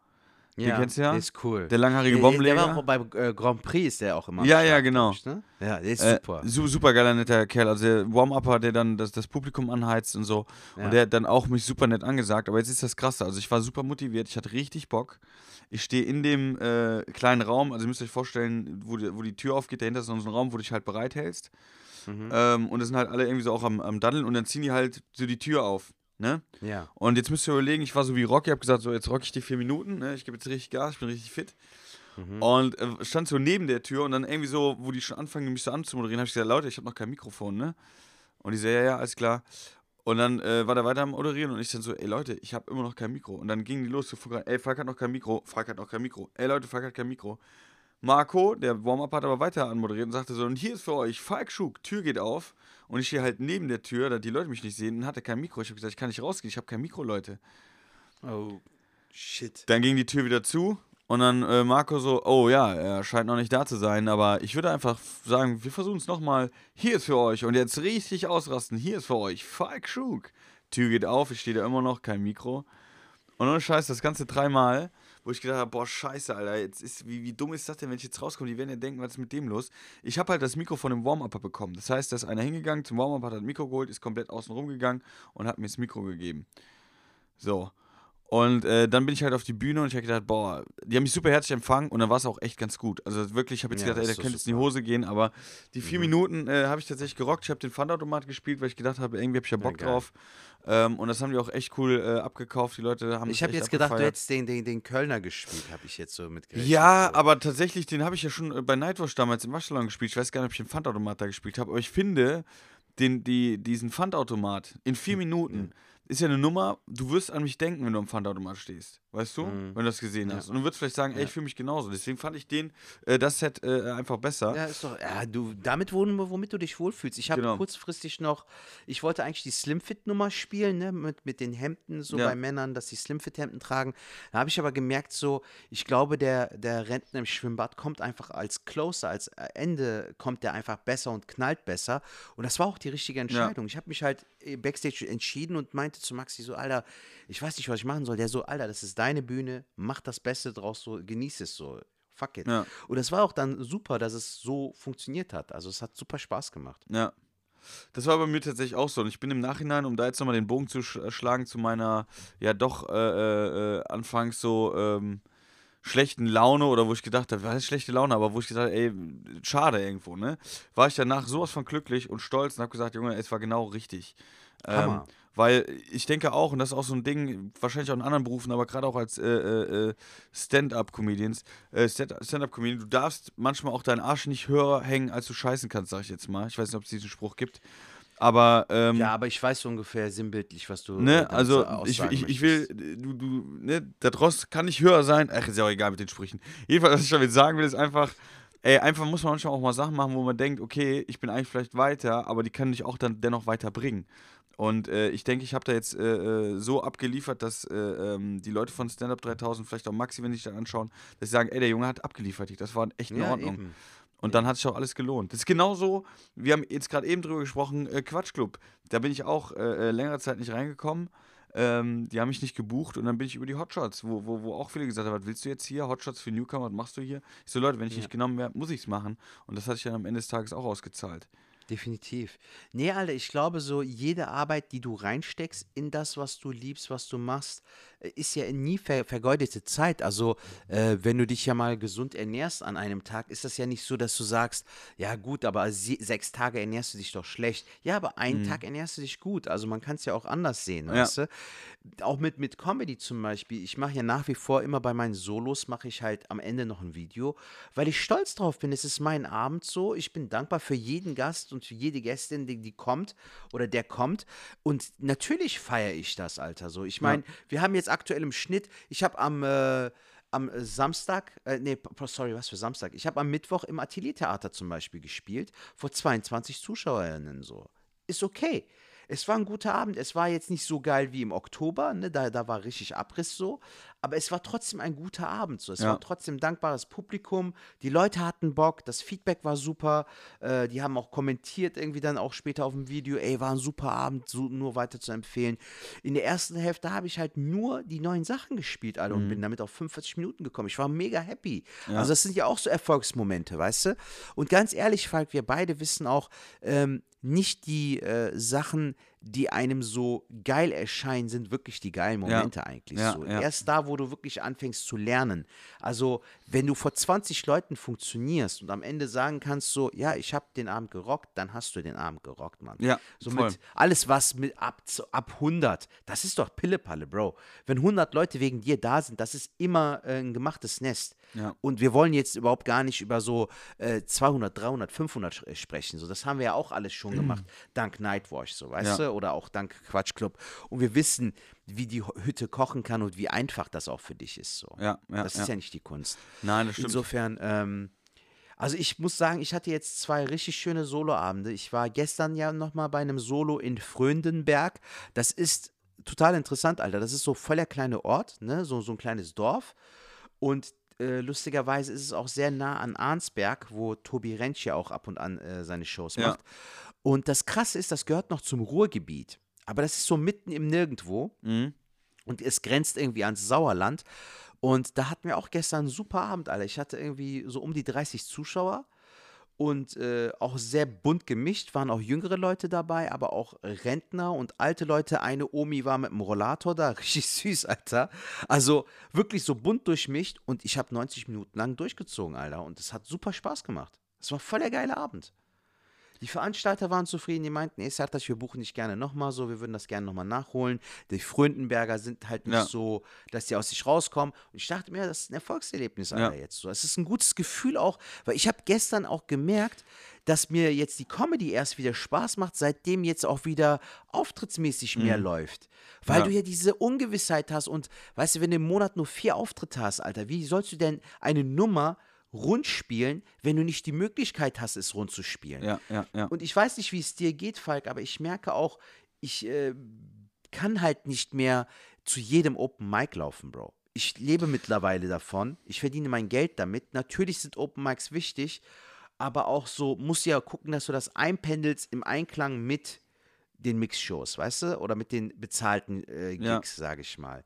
Den kennst du ja? Der ist cool. Der langhaarige der, der Bombenleger. war auch beim äh, Grand Prix ist der auch immer. Ja, ja, genau. ne? Ja, der ist Äh, super. su super geiler, netter Kerl. Also der Warm-Upper, der dann das, das Publikum anheizt und so. Ja. Und der hat dann auch mich super nett angesagt. Aber jetzt ist das krasse. Also ich war super motiviert. Ich hatte richtig Bock. Ich stehe in dem äh, kleinen Raum. Also ihr müsst euch vorstellen, wo die, wo die Tür aufgeht. Dahinter ist noch so ein Raum, wo du dich halt bereithältst. Mhm. Ähm, und das sind halt alle irgendwie so auch am, am Daddeln. Und dann ziehen die halt so die Tür auf. Ne? ja. Und jetzt müsst ihr überlegen, ich war so wie Rocky, habe gesagt, so jetzt rock ich die vier Minuten, ne? ich gebe jetzt richtig Gas, ich bin richtig fit. Mhm. Und äh, stand so neben der Tür und dann irgendwie so, wo die schon anfangen, mich so anzumoderieren, habe ich gesagt, Leute, ich habe noch kein Mikrofon, ne? Und die so, ja, ja, alles klar. Und dann äh, war der weiter am Moderieren und ich dann so, ey Leute, ich habe immer noch kein Mikro. Und dann gingen die los zu Falk, ey, Falk hat noch kein Mikro, Falk hat noch kein Mikro. Ey Leute, Falk hat kein Mikro. Marco, der Warm-Up hat aber weiter anmoderiert und sagte so, und hier ist für euch Falk Schug, Tür geht auf. Und ich stehe halt neben der Tür, da die Leute mich nicht sehen, und hatte kein Mikro. Ich habe gesagt, ich kann nicht rausgehen, ich habe kein Mikro, Leute. Oh, shit. Dann ging die Tür wieder zu und dann äh, Marco so, oh ja, er scheint noch nicht da zu sein, aber ich würde einfach sagen, wir versuchen es nochmal. Hier ist für euch und jetzt richtig ausrasten. Hier ist für euch Falk Schug. Tür geht auf, ich stehe da immer noch, kein Mikro. Und ohne Scheiß, das Ganze dreimal. Wo ich gedacht habe, boah, scheiße, Alter, jetzt ist, wie, wie dumm ist das denn, wenn ich jetzt rauskomme? Die werden ja denken, was ist mit dem los? Ich habe halt das Mikro von dem Warm-Upper bekommen. Das heißt, da ist einer hingegangen zum Warm-Up, hat das Mikro geholt, ist komplett außen rum gegangen und hat mir das Mikro gegeben. So. Und äh, dann bin ich halt auf die Bühne und ich habe gedacht, boah, die haben mich super herzlich empfangen und dann war es auch echt ganz gut. Also wirklich, ich habe jetzt Ja, gedacht, ey, der könnte jetzt in die. Hose gehen, aber die vier Mhm. Minuten äh, habe ich tatsächlich gerockt. Ich habe den Pfandautomat gespielt, weil ich gedacht habe, irgendwie habe ich ja Bock geil. drauf. Ähm, und das haben die auch echt cool äh, abgekauft. Die Leute haben Ich habe jetzt gedacht, du abgefeiert. hättest den, den, den Kölner gespielt, habe ich jetzt so mitgerechnet. Ja, aber tatsächlich, den habe ich ja schon äh, bei Nightwatch damals im Waschsalon gespielt. Ich weiß gar nicht, ob ich den Pfandautomat da gespielt habe, aber ich finde, den, die, diesen Pfandautomat in Hm, vier Minuten ist ja eine Nummer, du wirst an mich denken, wenn du am Pfandautomat stehst. Weißt du? Mhm. Wenn du das gesehen Ja. hast. Und du würdest vielleicht sagen, ey, Ja. ich fühle mich genauso. Deswegen fand ich den, äh, das Set äh, einfach besser. Ja, ist doch, ja, du, damit, wo- womit du dich wohlfühlst. Ich habe Genau. kurzfristig noch, ich wollte eigentlich die Slimfit-Nummer spielen, ne, mit, mit den Hemden, so Ja. bei Männern, dass die Slimfit-Hemden tragen. Da habe ich aber gemerkt, so, ich glaube, der, der Rentner im Schwimmbad kommt einfach als Closer, als äh, Ende kommt der einfach besser und knallt besser. Und das war auch die richtige Entscheidung. Ich habe mich halt äh, Backstage entschieden und meinte zu Maxi so, Alter, ich weiß nicht, was ich machen soll. Der so, Alter, das ist deine Bühne, mach das Beste draus, so, genieß es so. Fuck it. Ja. Und es war auch dann super, dass es so funktioniert hat. Also es hat super Spaß gemacht. Ja. Das war bei mir tatsächlich auch so. Und ich bin im Nachhinein, um da jetzt nochmal den Bogen zu sch- äh, schlagen, zu meiner, ja doch, äh, äh, äh, anfangs so ähm, schlechten Laune oder wo ich gedacht habe, was ist schlechte Laune, aber wo ich gesagt habe, ey, schade irgendwo, ne? War ich danach sowas von glücklich und stolz und habe gesagt, Junge, es war genau richtig. Ähm, Hammer. Weil ich denke auch, und das ist auch so ein Ding, wahrscheinlich auch in anderen Berufen, aber gerade auch als äh, äh, äh, Stand-up-Comedians, äh, Stand- Stand-up-Comedian, du darfst manchmal auch deinen Arsch nicht höher hängen, als du scheißen kannst, sag ich jetzt mal. Ich weiß nicht, ob es diesen Spruch gibt. Aber, ähm, Ja, aber ich weiß so ungefähr sinnbildlich, was du. äh, ne, damit also so ich, ich, ich will, äh, du, du, ne, der Drost kann nicht höher sein. Ach, ist ja auch egal mit den Sprüchen. Jedenfalls, was ich damit sagen will, ist einfach, ey, einfach muss man manchmal auch mal Sachen machen, wo man denkt, okay, ich bin eigentlich vielleicht weiter, aber die können dich auch dann dennoch weiterbringen. Und äh, ich denke, ich habe da jetzt äh, äh, so abgeliefert, dass äh, ähm, die Leute von Stand Up 3000, vielleicht auch Maxi, wenn die sich dann anschauen, dass sie sagen, ey, der Junge hat abgeliefert. Das war echt in Ja, Ordnung. eben. Und dann hat sich auch alles gelohnt. Das ist genauso, wir haben jetzt gerade eben drüber gesprochen, äh, Quatschclub. Da bin ich auch äh, längere Zeit nicht reingekommen. Ähm, die haben mich nicht gebucht und dann bin ich über die Hotshots, wo, wo, wo auch viele gesagt haben, was willst du jetzt hier? Hotshots für Newcomer, was machst du hier? Ich so, Leute, wenn ich Ja. nicht genommen werde, muss ich es machen. Und das hatte ich dann am Ende des Tages auch ausgezahlt. Definitiv. Nee, Alter, ich glaube, so jede Arbeit, die du reinsteckst in das, was du liebst, was du machst, äh, ist ja nie ver vergeudete Zeit. Also, äh, wenn du dich ja mal gesund ernährst an einem Tag, ist das ja nicht so, dass du sagst, ja gut, aber sechs Tage ernährst du dich doch schlecht. Ja, aber einen Tag ernährst du dich gut. Also man kann es ja auch anders sehen, Ja. weißt du? Auch mit, mit Comedy zum Beispiel. Ich mache ja nach wie vor immer bei meinen Solos, mache ich halt am Ende noch ein Video, weil ich stolz drauf bin. Es ist mein Abend so. Ich bin dankbar für jeden Gast und für jede Gästin, die, die kommt oder der kommt. Und natürlich feiere ich das, Alter. So, ich meine, wir haben jetzt aktuell im Schnitt, ich habe am, äh, am Samstag, äh, nee, sorry, was für Samstag? Ich habe am Mittwoch im Ateliertheater zum Beispiel gespielt, vor 22 ZuschauerInnen so. Ist okay. Es war ein guter Abend. Es war jetzt nicht so geil wie im Oktober, ne? da, da war richtig Abriss so. Aber es war trotzdem ein guter Abend. So. Es Ja. war trotzdem dankbares Publikum. Die Leute hatten Bock, das Feedback war super. Äh, die haben auch kommentiert, irgendwie dann auch später auf dem Video, ey, war ein super Abend, so, nur weiter zu empfehlen. In der ersten Hälfte habe ich halt nur die neuen Sachen gespielt, Alter, und bin damit auf 45 Minuten gekommen. Ich war mega happy. Also, das sind ja auch so Erfolgsmomente, weißt du? Und ganz ehrlich, Falk, wir beide wissen auch, ähm, nicht die äh, Sachen, die einem so geil erscheinen, sind wirklich die geilen Momente eigentlich. Ja, so. ja. Erst da, wo du wirklich anfängst zu lernen. Also, wenn du vor 20 Leuten funktionierst und am Ende sagen kannst, so, ja, ich habe den Abend gerockt, dann hast du den Abend gerockt, Mann. Ja, so voll. mit alles, was mit ab, ab 100, das ist doch Pillepalle, Bro. Wenn 100 Leute wegen dir da sind, das ist immer äh, ein gemachtes Nest. Ja. Und wir wollen jetzt überhaupt gar nicht über so äh, 200, 300, 500 sch- äh, sprechen. So, das haben wir ja auch alles schon gemacht, dank Nightwatch, so, weißt Ja. du? Oder auch dank Quatschclub. Und wir wissen, wie die Hütte kochen kann und wie einfach das auch für dich ist. So. Ja, ja, das ist ja. nicht die Kunst. Nein, das stimmt. Insofern, ähm, also ich muss sagen, ich hatte jetzt zwei richtig schöne Soloabende. Ich war gestern ja nochmal bei einem Solo in Fröndenberg. Das ist total interessant, Alter. Das ist so voll der kleine Ort, ne? so, so ein kleines Dorf. Und äh, lustigerweise ist es auch sehr nah an Arnsberg, wo Tobi Rentsch ja auch ab und an äh, seine Shows Ja. macht. Und das Krasse ist, das gehört noch zum Ruhrgebiet. Aber das ist so mitten im Nirgendwo Mhm. und es grenzt irgendwie ans Sauerland. Und da hatten wir auch gestern einen super Abend, Alter. Ich hatte irgendwie so um die 30 Zuschauer und äh, auch sehr bunt gemischt, waren auch jüngere Leute dabei, aber auch Rentner und alte Leute. Eine Omi war mit dem Rollator da, richtig süß, Alter. Also wirklich so bunt durchmischt und ich habe 90 Minuten lang durchgezogen, Alter. Und es hat super Spaß gemacht. Es war voll der geile Abend. Die Veranstalter waren zufrieden, die meinten, ey, Sertac, wir buchen dich gerne nochmal so, wir würden das gerne nochmal nachholen. Die Fröndenberger sind halt nicht Ja. so, dass die aus sich rauskommen. Und ich dachte mir, das ist ein Erfolgserlebnis, Alter, Ja. jetzt so. Es ist ein gutes Gefühl auch, weil ich habe gestern auch gemerkt, dass mir jetzt die Comedy erst wieder Spaß macht, seitdem jetzt auch wieder auftrittsmäßig mehr läuft. Weil Mhm. Ja. du ja diese Ungewissheit hast und, weißt du, wenn du im Monat nur vier Auftritte hast, Alter, wie sollst du denn eine Nummer rund spielen, wenn du nicht die Möglichkeit hast, es rund zu spielen? Ja, ja, ja. Und ich weiß nicht, wie es dir geht, Falk, aber ich merke auch, ich äh, kann halt nicht mehr zu jedem Open Mic laufen, Bro. Ich lebe mittlerweile davon. Ich verdiene mein Geld damit. Natürlich sind Open Mics wichtig, aber auch so musst du ja gucken, dass du das einpendelst im Einklang mit den Mix-Shows, weißt du? Oder mit den bezahlten äh, Gigs, Ja. sage ich mal.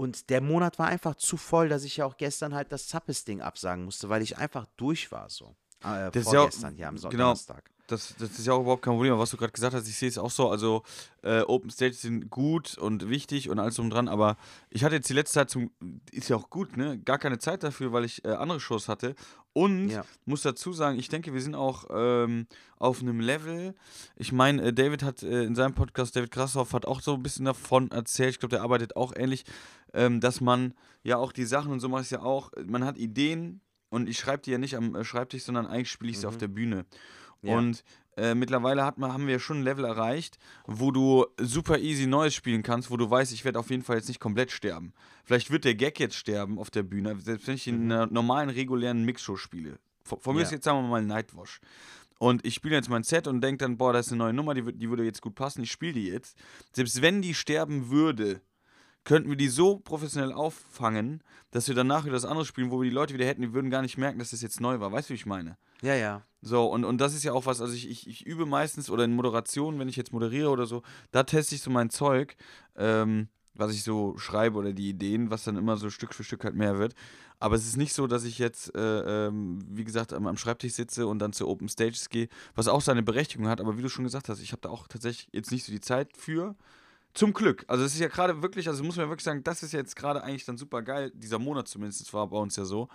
Und der Monat war einfach zu voll, dass ich ja auch gestern halt das Zappes-Ding absagen musste, weil ich einfach durch war so. Äh, Das ist ja auch- vorgestern hier am genau. Donnerstag. Das, das ist ja auch überhaupt kein Problem. Was du gerade gesagt hast, ich sehe es auch so. Also, äh, Open Stage sind gut und wichtig und alles drum dran. Aber ich hatte jetzt die letzte Zeit zum. Ist ja auch gut, ne? Gar keine Zeit dafür, weil ich äh, andere Shows hatte. Und Ja. muss dazu sagen, ich denke, wir sind auch ähm, auf einem Level. Ich meine, äh, David hat äh, in seinem Podcast, David Krassoff, hat auch so ein bisschen davon erzählt. Ich glaube, der arbeitet auch ähnlich, ähm, dass man ja auch die Sachen und so mache ich es ja auch. Man hat Ideen und ich schreibe die ja nicht am äh, Schreibtisch, sondern eigentlich spiele ich sie auf der Bühne. Ja. Und äh, mittlerweile hat man, haben wir schon ein Level erreicht, wo du super easy Neues spielen kannst, wo du weißt, ich werde auf jeden Fall jetzt nicht komplett sterben. Vielleicht wird der Gag jetzt sterben auf der Bühne, selbst wenn ich in einer normalen, regulären Mixshow spiele. Von, von mir Ja. ist jetzt, sagen wir mal, Nightwash. Und ich spiele jetzt mein Set und denke dann, boah, das ist eine neue Nummer, die, die würde jetzt gut passen, ich spiele die jetzt. Selbst wenn die sterben würde, könnten wir die so professionell auffangen, dass wir danach wieder das andere spielen, wo wir die Leute wieder hätten, die würden gar nicht merken, dass das jetzt neu war. Weißt du, wie ich meine? Ja, ja. So, und, und das ist ja auch was, also ich, ich, ich übe meistens oder in Moderation, wenn ich jetzt moderiere oder so, da teste ich so mein Zeug, ähm, was ich so schreibe oder die Ideen, was dann immer so Stück für Stück halt mehr wird. Aber es ist nicht so, dass ich jetzt, äh, ähm, wie gesagt, am, am Schreibtisch sitze und dann zu Open Stages gehe, was auch seine Berechtigung hat. Aber wie du schon gesagt hast, ich habe da auch tatsächlich jetzt nicht so die Zeit für. Zum Glück. Also es ist ja gerade wirklich, also muss man wirklich sagen, das ist jetzt gerade eigentlich dann super geil. Dieser Monat zumindest war bei uns ja so,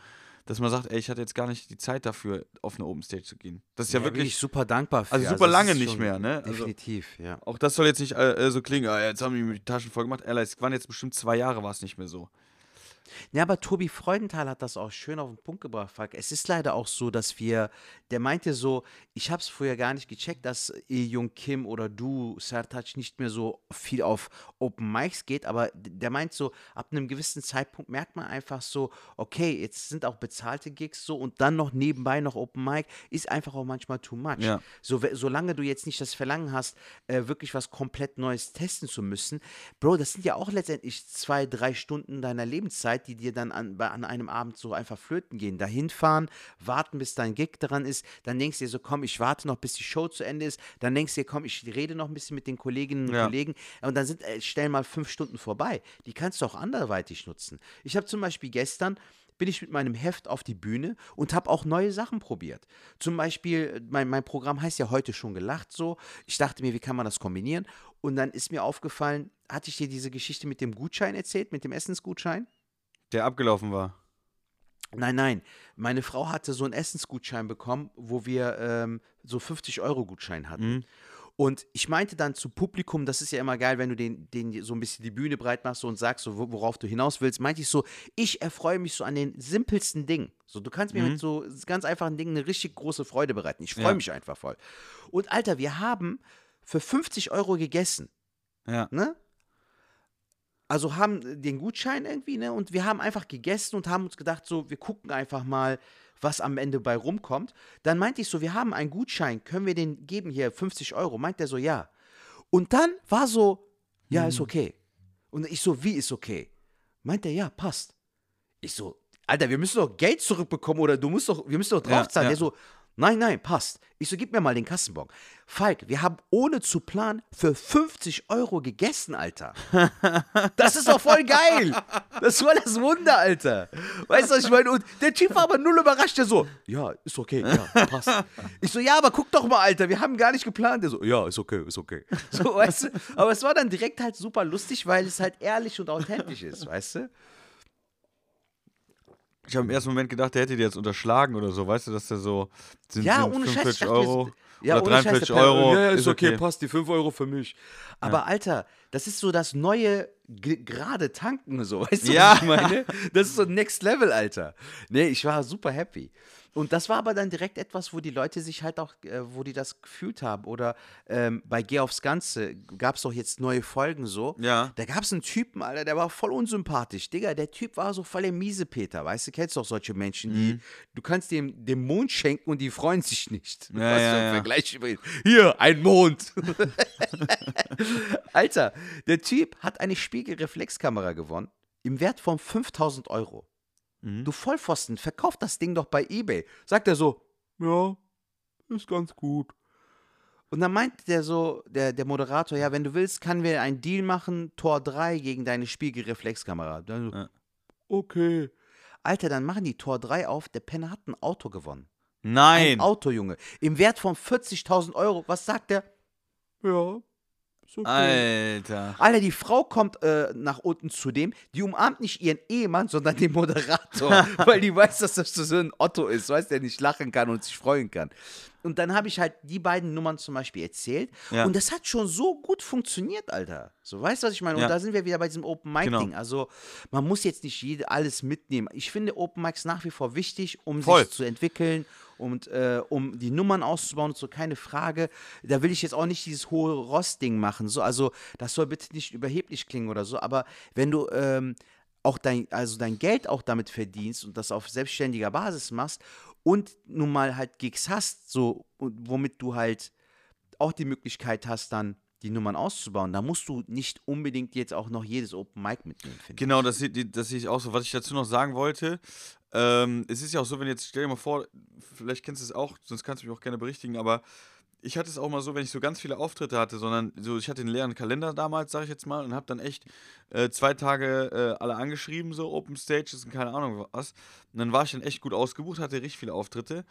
dass man sagt, ey, ich hatte jetzt gar nicht die Zeit dafür, auf eine Open Stage zu gehen. Das ist ja, bin wirklich, ich super dankbar für. also super das lange nicht mehr, ne? Also- Definitiv, ja. auch das soll jetzt nicht äh, äh, so klingen, ah, jetzt haben die mir die Taschen voll gemacht. Ella, es waren jetzt bestimmt zwei Jahre, war es nicht mehr so. Ja, aber Tobi Freudenthal hat das auch schön auf den Punkt gebracht, Falk. Es ist leider auch so, dass wir, der meinte so, ich habe es früher gar nicht gecheckt, dass E. Jung Kim oder du, Sertac, nicht mehr so viel auf Open Mics geht, aber der meint so, ab einem gewissen Zeitpunkt merkt man einfach so, okay, jetzt sind auch bezahlte Gigs so und dann noch nebenbei noch Open Mic, ist einfach auch manchmal too much. Ja. So, solange du jetzt nicht das Verlangen hast, äh, wirklich was komplett Neues testen zu müssen, Bro, das sind ja auch letztendlich zwei, drei Stunden deiner Lebenszeit, die dir dann an, bei, an einem Abend so einfach flöten gehen. Dahin fahren, warten, bis dein Gig dran ist, dann denkst du dir so, komm, ich warte noch, bis die Show zu Ende ist, dann denkst du dir, komm, ich rede noch ein bisschen mit den Kolleginnen und Ja. Kollegen und dann sind äh, schnell mal fünf Stunden vorbei. Die kannst du auch anderweitig nutzen. Ich habe zum Beispiel gestern bin ich mit meinem Heft auf die Bühne und habe auch neue Sachen probiert. Zum Beispiel, mein, mein Programm heißt ja heute schon gelacht so. Ich dachte mir, wie kann man das kombinieren? Und dann ist mir aufgefallen, hatte ich dir diese Geschichte mit dem Gutschein erzählt, mit dem Essensgutschein? Der abgelaufen war. Nein, nein. Meine Frau hatte so einen Essensgutschein bekommen, wo wir ähm, so 50-Euro-Gutschein hatten. Und ich meinte dann zu Publikum, das ist ja immer geil, wenn du den, den so ein bisschen die Bühne breit machst und sagst, so, wo- worauf du hinaus willst, meinte ich so, ich erfreue mich so an den simpelsten Dingen. So, du kannst mir mit so ganz einfachen Dingen eine richtig große Freude bereiten. Ich freue Ja. mich einfach voll. Und Alter, wir haben für 50 Euro gegessen Ja. ne? Also haben den Gutschein irgendwie, ne? Und wir haben einfach gegessen und haben uns gedacht, so, wir gucken einfach mal, was am Ende bei rumkommt. Dann meinte ich so, wir haben einen Gutschein, können wir den geben hier, 50 Euro? Meint er so, ja. Und dann war so, ja, ist okay. Und ich so, wie ist okay? Meint er, ja, passt. Ich so, Alter, wir müssen doch Geld zurückbekommen oder du musst doch, wir müssen doch Ja, draufzahlen. ja. Der so, Nein, nein, passt. Ich so, gib mir mal den Kassenbon. Falk, wir haben ohne zu planen für 50 Euro gegessen, Alter. Das ist doch voll geil. Das war das Wunder, Alter. Weißt du, was ich meine? Und der Typ war aber null überrascht. Der so, ja, ist okay, ja, passt. Ich so, ja, aber guck doch mal, Alter, wir haben gar nicht geplant. Der so, ja, ist okay, ist okay. So, weißt du? Aber es war dann direkt halt super lustig, weil es halt ehrlich und authentisch ist, weißt du? Ich habe im ersten Moment gedacht, der hätte dir jetzt unterschlagen oder so, weißt du, dass der so sind, Ja, sind ohne Scheiß, ich 45 dachte mir so- Euro Ja, oder ohne Scheiß, 43 der Per- Euro. Ja, ja, ist okay, passt, die 5 Euro für mich. Aber Alter, das ist so das neue gerade tanken, so, weißt du, Ja. was ich meine? Das ist so Next Level, Alter. Nee, ich war super happy. Und das war aber dann direkt etwas, wo die Leute sich halt auch, äh, wo die das gefühlt haben. Oder ähm, bei Geh aufs Ganze gab es doch jetzt neue Folgen so. Ja. Da gab es einen Typen, Alter, der war voll unsympathisch. Digga, der Typ war so voll der Miesepeter. Weißt du, kennst doch solche Menschen, die, du kannst dem den Mond schenken und die freuen sich nicht. Mhm. Ja, Was ja, für ein ja. Vergleich übrigens. Hier, ein Mond. Alter, der Typ hat eine Spiegelreflexkamera gewonnen im Wert von 5000 Euro. Mhm. Du Vollpfosten, verkauf das Ding doch bei Ebay. Sagt er so, ja, ist ganz gut. Und dann meint der so, der, der Moderator, ja, wenn du willst, können wir einen Deal machen, Tor 3 gegen deine Spiegelreflexkamera. Dann so, Ja. okay. Alter, dann machen die Tor 3 auf, der Penner hat ein Auto gewonnen. Ein Nein. Auto, Junge. Im Wert von 40.000 Euro. Was sagt der? Ja, ist okay. Alter. Alter, die Frau kommt äh, nach unten zu dem, die umarmt nicht ihren Ehemann, sondern den Moderator, weil die weiß, dass das so ein Otto ist, weiß, der nicht lachen kann und sich freuen kann. Und dann habe ich halt die beiden Nummern zum Beispiel erzählt Ja. und das hat schon so gut funktioniert, Alter. So, weißt du, was ich meine? Ja. Und da sind wir wieder bei diesem Open Mic Genau. Ding. Also, man muss jetzt nicht jede, alles mitnehmen. Ich finde Open Mics nach wie vor wichtig, um Voll. sich zu entwickeln und äh, um die Nummern auszubauen und so, keine Frage. Da will ich jetzt auch nicht dieses hohe Ross-Ding machen. So, also, das soll bitte nicht überheblich klingen oder so, aber wenn du ähm, auch dein, also dein Geld auch damit verdienst und das auf selbstständiger Basis machst und nun mal halt Gigs hast, so, womit du halt auch die Möglichkeit hast, dann die Nummern auszubauen, da musst du nicht unbedingt jetzt auch noch jedes Open Mic mitnehmen, Genau, das, das sehe ich auch so. Was ich dazu noch sagen wollte, ähm, es ist ja auch so, wenn jetzt, stell dir mal vor, vielleicht kennst du es auch, sonst kannst du mich auch gerne berichtigen, aber ich hatte es auch mal so, wenn ich so ganz viele Auftritte hatte, sondern so, ich hatte einen leeren Kalender damals, sage ich jetzt mal, und habe dann echt äh, zwei Tage äh, alle angeschrieben, so Open Stages und keine Ahnung was. Und dann war ich dann echt gut ausgebucht, hatte richtig viele Auftritte.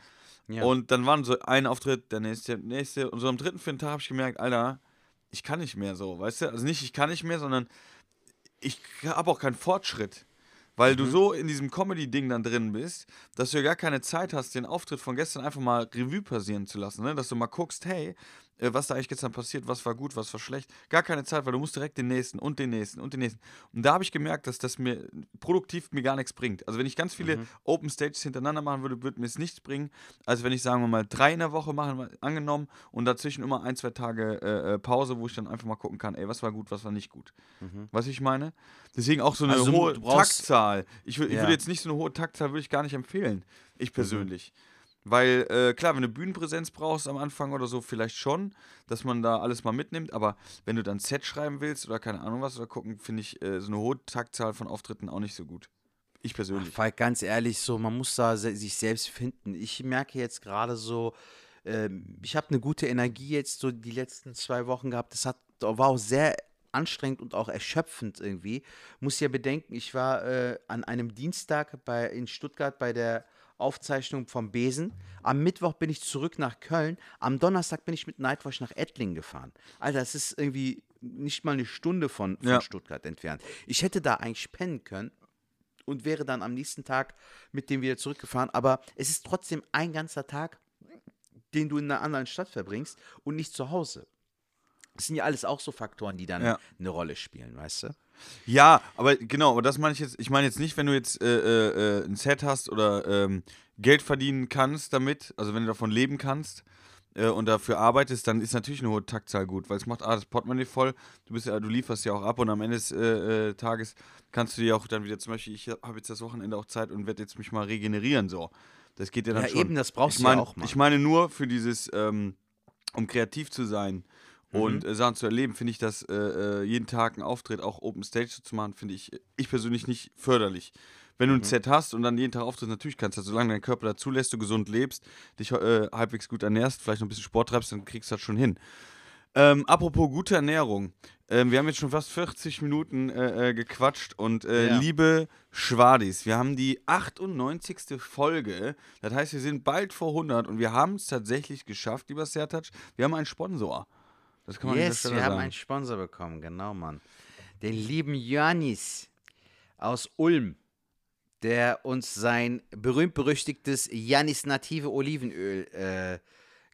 Ja. Und dann waren so ein Auftritt, der nächste, der nächste. Und so am dritten, vierten Tag habe ich gemerkt, Alter, ich kann nicht mehr so, weißt du? Also nicht, ich kann nicht mehr, sondern ich habe auch keinen Fortschritt. Weil Mhm. du so in diesem Comedy-Ding dann drin bist, dass du ja gar keine Zeit hast, den Auftritt von gestern einfach mal Revue passieren zu lassen. Ne? Dass du mal guckst, hey, äh, was da eigentlich gestern passiert, was war gut, was war schlecht. Gar keine Zeit, weil du musst direkt den nächsten und den nächsten und den nächsten. Und da habe ich gemerkt, dass das mir produktiv mir gar nichts bringt. Also wenn ich ganz viele Mhm. Open Stages hintereinander machen würde, würde mir es nichts bringen, als wenn ich, sagen wir mal, drei in der Woche machen, angenommen, und dazwischen immer ein, zwei Tage äh, äh, Pause, wo ich dann einfach mal gucken kann, ey, was war gut, was war nicht gut. Weißt du, ich meine? Deswegen auch so eine Also, hohe Taktzahl. Ich, ich Ja. würde jetzt nicht so eine hohe Taktzahl würde ich gar nicht empfehlen. Ich persönlich. Weil, äh, klar, wenn du Bühnenpräsenz brauchst am Anfang oder so, vielleicht schon, dass man da alles mal mitnimmt, aber wenn du dann Set schreiben willst oder keine Ahnung was oder gucken, finde ich äh, so eine hohe Taktzahl von Auftritten auch nicht so gut. Ich Ach, persönlich. Falk, ganz ehrlich, so, man muss da se sich selbst finden. Ich merke jetzt gerade so, ähm, ich habe eine gute Energie jetzt so die letzten zwei Wochen gehabt. Das hat, war auch sehr anstrengend und auch erschöpfend irgendwie. Muss ja bedenken, ich war äh, an einem Dienstag bei, in Stuttgart bei der Aufzeichnung vom Besen. Am Mittwoch bin ich zurück nach Köln. Am Donnerstag bin ich mit Nightwatch nach Ettlingen gefahren. Alter, das ist irgendwie nicht mal eine Stunde von, von Ja. Stuttgart entfernt. Ich hätte da eigentlich pennen können und wäre dann am nächsten Tag mit dem wieder zurückgefahren. Aber es ist trotzdem ein ganzer Tag, den du in einer anderen Stadt verbringst und nicht zu Hause. Das sind ja alles auch so Faktoren, die dann Ja. eine Rolle spielen, weißt du? Ja, aber genau, aber das meine ich jetzt, ich meine jetzt nicht, wenn du jetzt äh, äh, äh, ein Set hast oder ähm, Geld verdienen kannst damit, also wenn du davon leben kannst äh, und dafür arbeitest, dann ist natürlich eine hohe Taktzahl gut, weil es macht A, das Portemonnaie voll, du bist ja, du lieferst ja auch ab und am Ende des äh, äh, Tages kannst du dir auch dann wieder zum Beispiel, ich habe jetzt das Wochenende auch Zeit und werde jetzt mich mal regenerieren, so. Das geht ja dann Ja, schon. eben, das brauchst ich du ja mein, auch mal. Ich meine nur für dieses, ähm, um kreativ zu sein. Und äh, Sachen zu erleben, finde ich das äh, äh, jeden Tag einen Auftritt, auch Open Stage zu machen, finde ich, ich persönlich nicht förderlich. wenn du ein Mhm. Set hast und dann jeden Tag auftrittst, natürlich kannst du das, solange dein Körper dazu lässt, du gesund lebst, dich äh, halbwegs gut ernährst, vielleicht noch ein bisschen Sport treibst, dann kriegst du das schon hin. Ähm, apropos gute Ernährung. Ähm, wir haben jetzt schon fast 40 Minuten äh, äh, gequatscht und äh, Ja. liebe Schwadis, wir haben die 98. Folge. Das heißt, wir sind bald vor 100 und wir haben es tatsächlich geschafft, lieber Sertac. Wir haben einen Sponsor. Das kann man Yes, wir haben sagen. einen Sponsor bekommen, genau, Mann. Den lieben Ioannis aus Ulm, der uns sein berühmt-berüchtigtes Janis Native Olivenöl äh,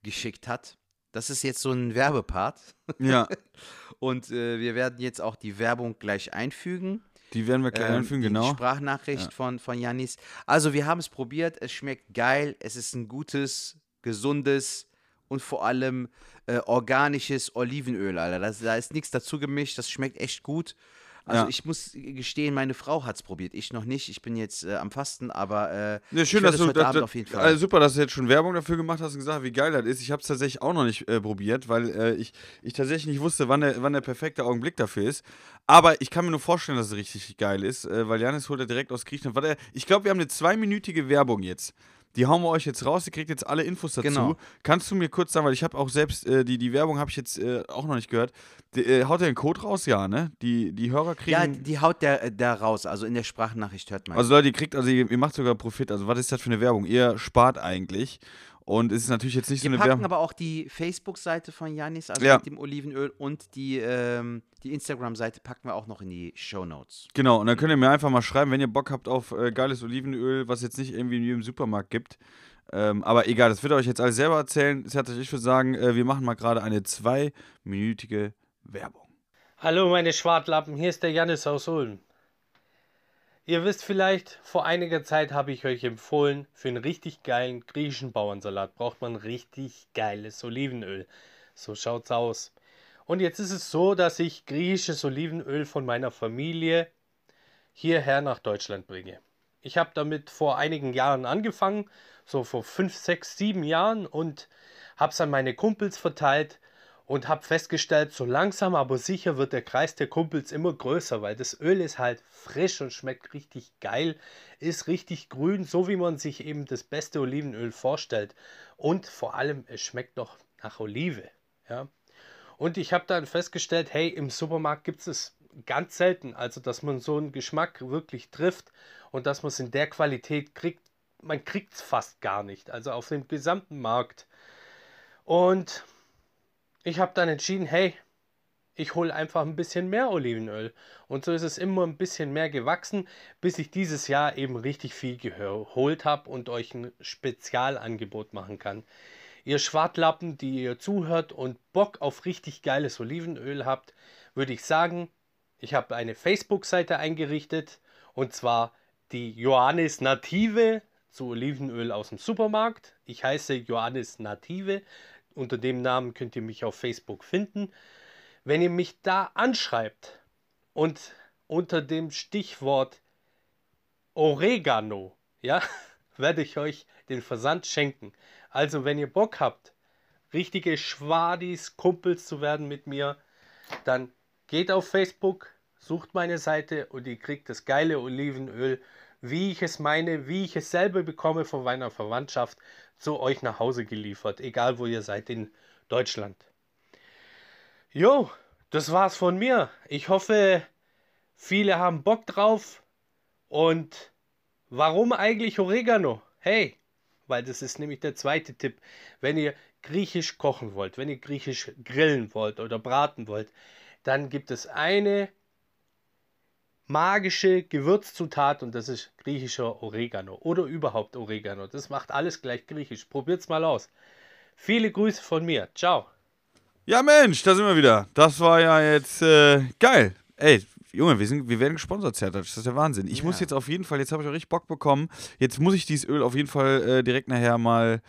geschickt hat. Das ist jetzt so ein Werbepart. ja, Und äh, wir werden jetzt auch die Werbung gleich einfügen. die werden wir gleich Ähm, einfügen, die genau. Sprachnachricht Ja. von, von Janis. Also, wir haben es probiert. Es schmeckt geil. Es ist ein gutes, gesundes und vor allem äh, organisches Olivenöl, Alter. Das, da ist nichts dazu gemischt. Das schmeckt echt gut. Also, Ja. ich muss gestehen, meine Frau hat es probiert. Ich noch nicht. Ich bin jetzt äh, am Fasten, aber äh, Ja, schön, dass es du das, das, auf jeden Fall. Also super, dass du jetzt schon Werbung dafür gemacht hast und gesagt, wie geil das ist. Ich habe es tatsächlich auch noch nicht äh, probiert, weil äh, ich, ich tatsächlich nicht wusste, wann der, wann der perfekte Augenblick dafür ist. Aber ich kann mir nur vorstellen, dass es richtig geil ist, äh, weil Janis holt er direkt aus Griechenland. Warte, ich glaube, wir haben eine zweiminütige Werbung jetzt. Die hauen wir euch jetzt raus, ihr kriegt jetzt alle Infos dazu. Genau. Kannst du mir kurz sagen, weil ich habe auch selbst, äh, die, die Werbung habe ich jetzt äh, auch noch nicht gehört. Die, äh, haut der einen Code raus? Ja, ne? Die, die Hörer kriegen... ja, die haut der, äh, da raus. Also in der Sprachnachricht hört man. Also Leute, ihr kriegt, also ihr, ihr macht sogar Profit. Also was ist das für eine Werbung? Ihr spart eigentlich. Und es ist natürlich jetzt nicht Wir so eine packen Werbung. aber auch die Facebook-Seite von Janis, also Ja. mit dem Olivenöl und die, ähm, die Instagram-Seite packen wir auch noch in die Show Notes. Genau, und dann könnt ihr mir einfach mal schreiben, wenn ihr Bock habt auf äh, geiles Olivenöl, was jetzt nicht irgendwie in jedem Supermarkt gibt. Ähm, aber egal, das wird euch jetzt alles selber erzählen. Das hatte ich würde sagen, äh, wir machen mal gerade eine zweiminütige Werbung. Hallo meine Schwartlappen, hier ist der Jannis aus Ulm. Ihr wisst vielleicht, vor einiger Zeit habe ich euch empfohlen, für einen richtig geilen griechischen Bauernsalat braucht man richtig geiles Olivenöl. So schaut's aus. Und jetzt ist es so, dass ich griechisches Olivenöl von meiner Familie hierher nach Deutschland bringe. Ich habe damit vor einigen Jahren angefangen, so vor 5, 6, 7 Jahren und habe es an meine Kumpels verteilt und habe festgestellt, so langsam aber sicher wird der Kreis der Kumpels immer größer, weil das Öl ist halt frisch und schmeckt richtig geil, ist richtig grün, so wie man sich eben das beste Olivenöl vorstellt. Und vor allem, es schmeckt noch nach Olive. Ja? Und ich habe dann festgestellt, hey, im Supermarkt gibt es ganz selten, also dass man so einen Geschmack wirklich trifft und dass man es in der Qualität kriegt. Man kriegt es fast gar nicht, also auf dem gesamten Markt. Und ich habe dann entschieden, hey, ich hole einfach ein bisschen mehr Olivenöl. Und so ist es immer ein bisschen mehr gewachsen, bis ich dieses Jahr eben richtig viel geholt habe und euch ein Spezialangebot machen kann. Ihr Schwartlappen, die ihr zuhört und Bock auf richtig geiles Olivenöl habt, würde ich sagen, ich habe eine Facebook-Seite eingerichtet und zwar die Johannes Native zu Olivenöl aus dem Supermarkt. Ich heiße Johannes Native. Unter dem Namen könnt ihr mich auf Facebook finden. Wenn ihr mich da anschreibt und unter dem Stichwort Oregano, ja, werde ich euch den Versand schenken. Also, wenn ihr Bock habt, richtige Schwadis, Kumpels zu werden mit mir, dann geht auf Facebook, sucht meine Seite und ihr kriegt das geile Olivenöl, wie ich es meine, wie ich es selber bekomme von meiner Verwandtschaft, zu euch nach Hause geliefert, egal wo ihr seid in Deutschland. Jo, das war's von mir. Ich hoffe, viele haben Bock drauf. Und warum eigentlich Oregano? Hey, weil das ist nämlich der zweite Tipp. Wenn ihr griechisch kochen wollt, wenn ihr griechisch grillen wollt oder braten wollt, dann gibt es eine magische Gewürzzutat und das ist griechischer Oregano oder überhaupt Oregano. Das macht alles gleich griechisch. Probiert's mal aus. Viele Grüße von mir. Ciao. Ja, Mensch, da sind wir wieder. Das war ja jetzt äh, geil. Ey, Junge, wir, sind, wir werden gesponsert, Zertatsch. Das ist der Wahnsinn. Ich Ja. muss jetzt auf jeden Fall, jetzt habe ich auch richtig Bock bekommen. Jetzt muss ich dieses Öl auf jeden Fall äh, direkt nachher mal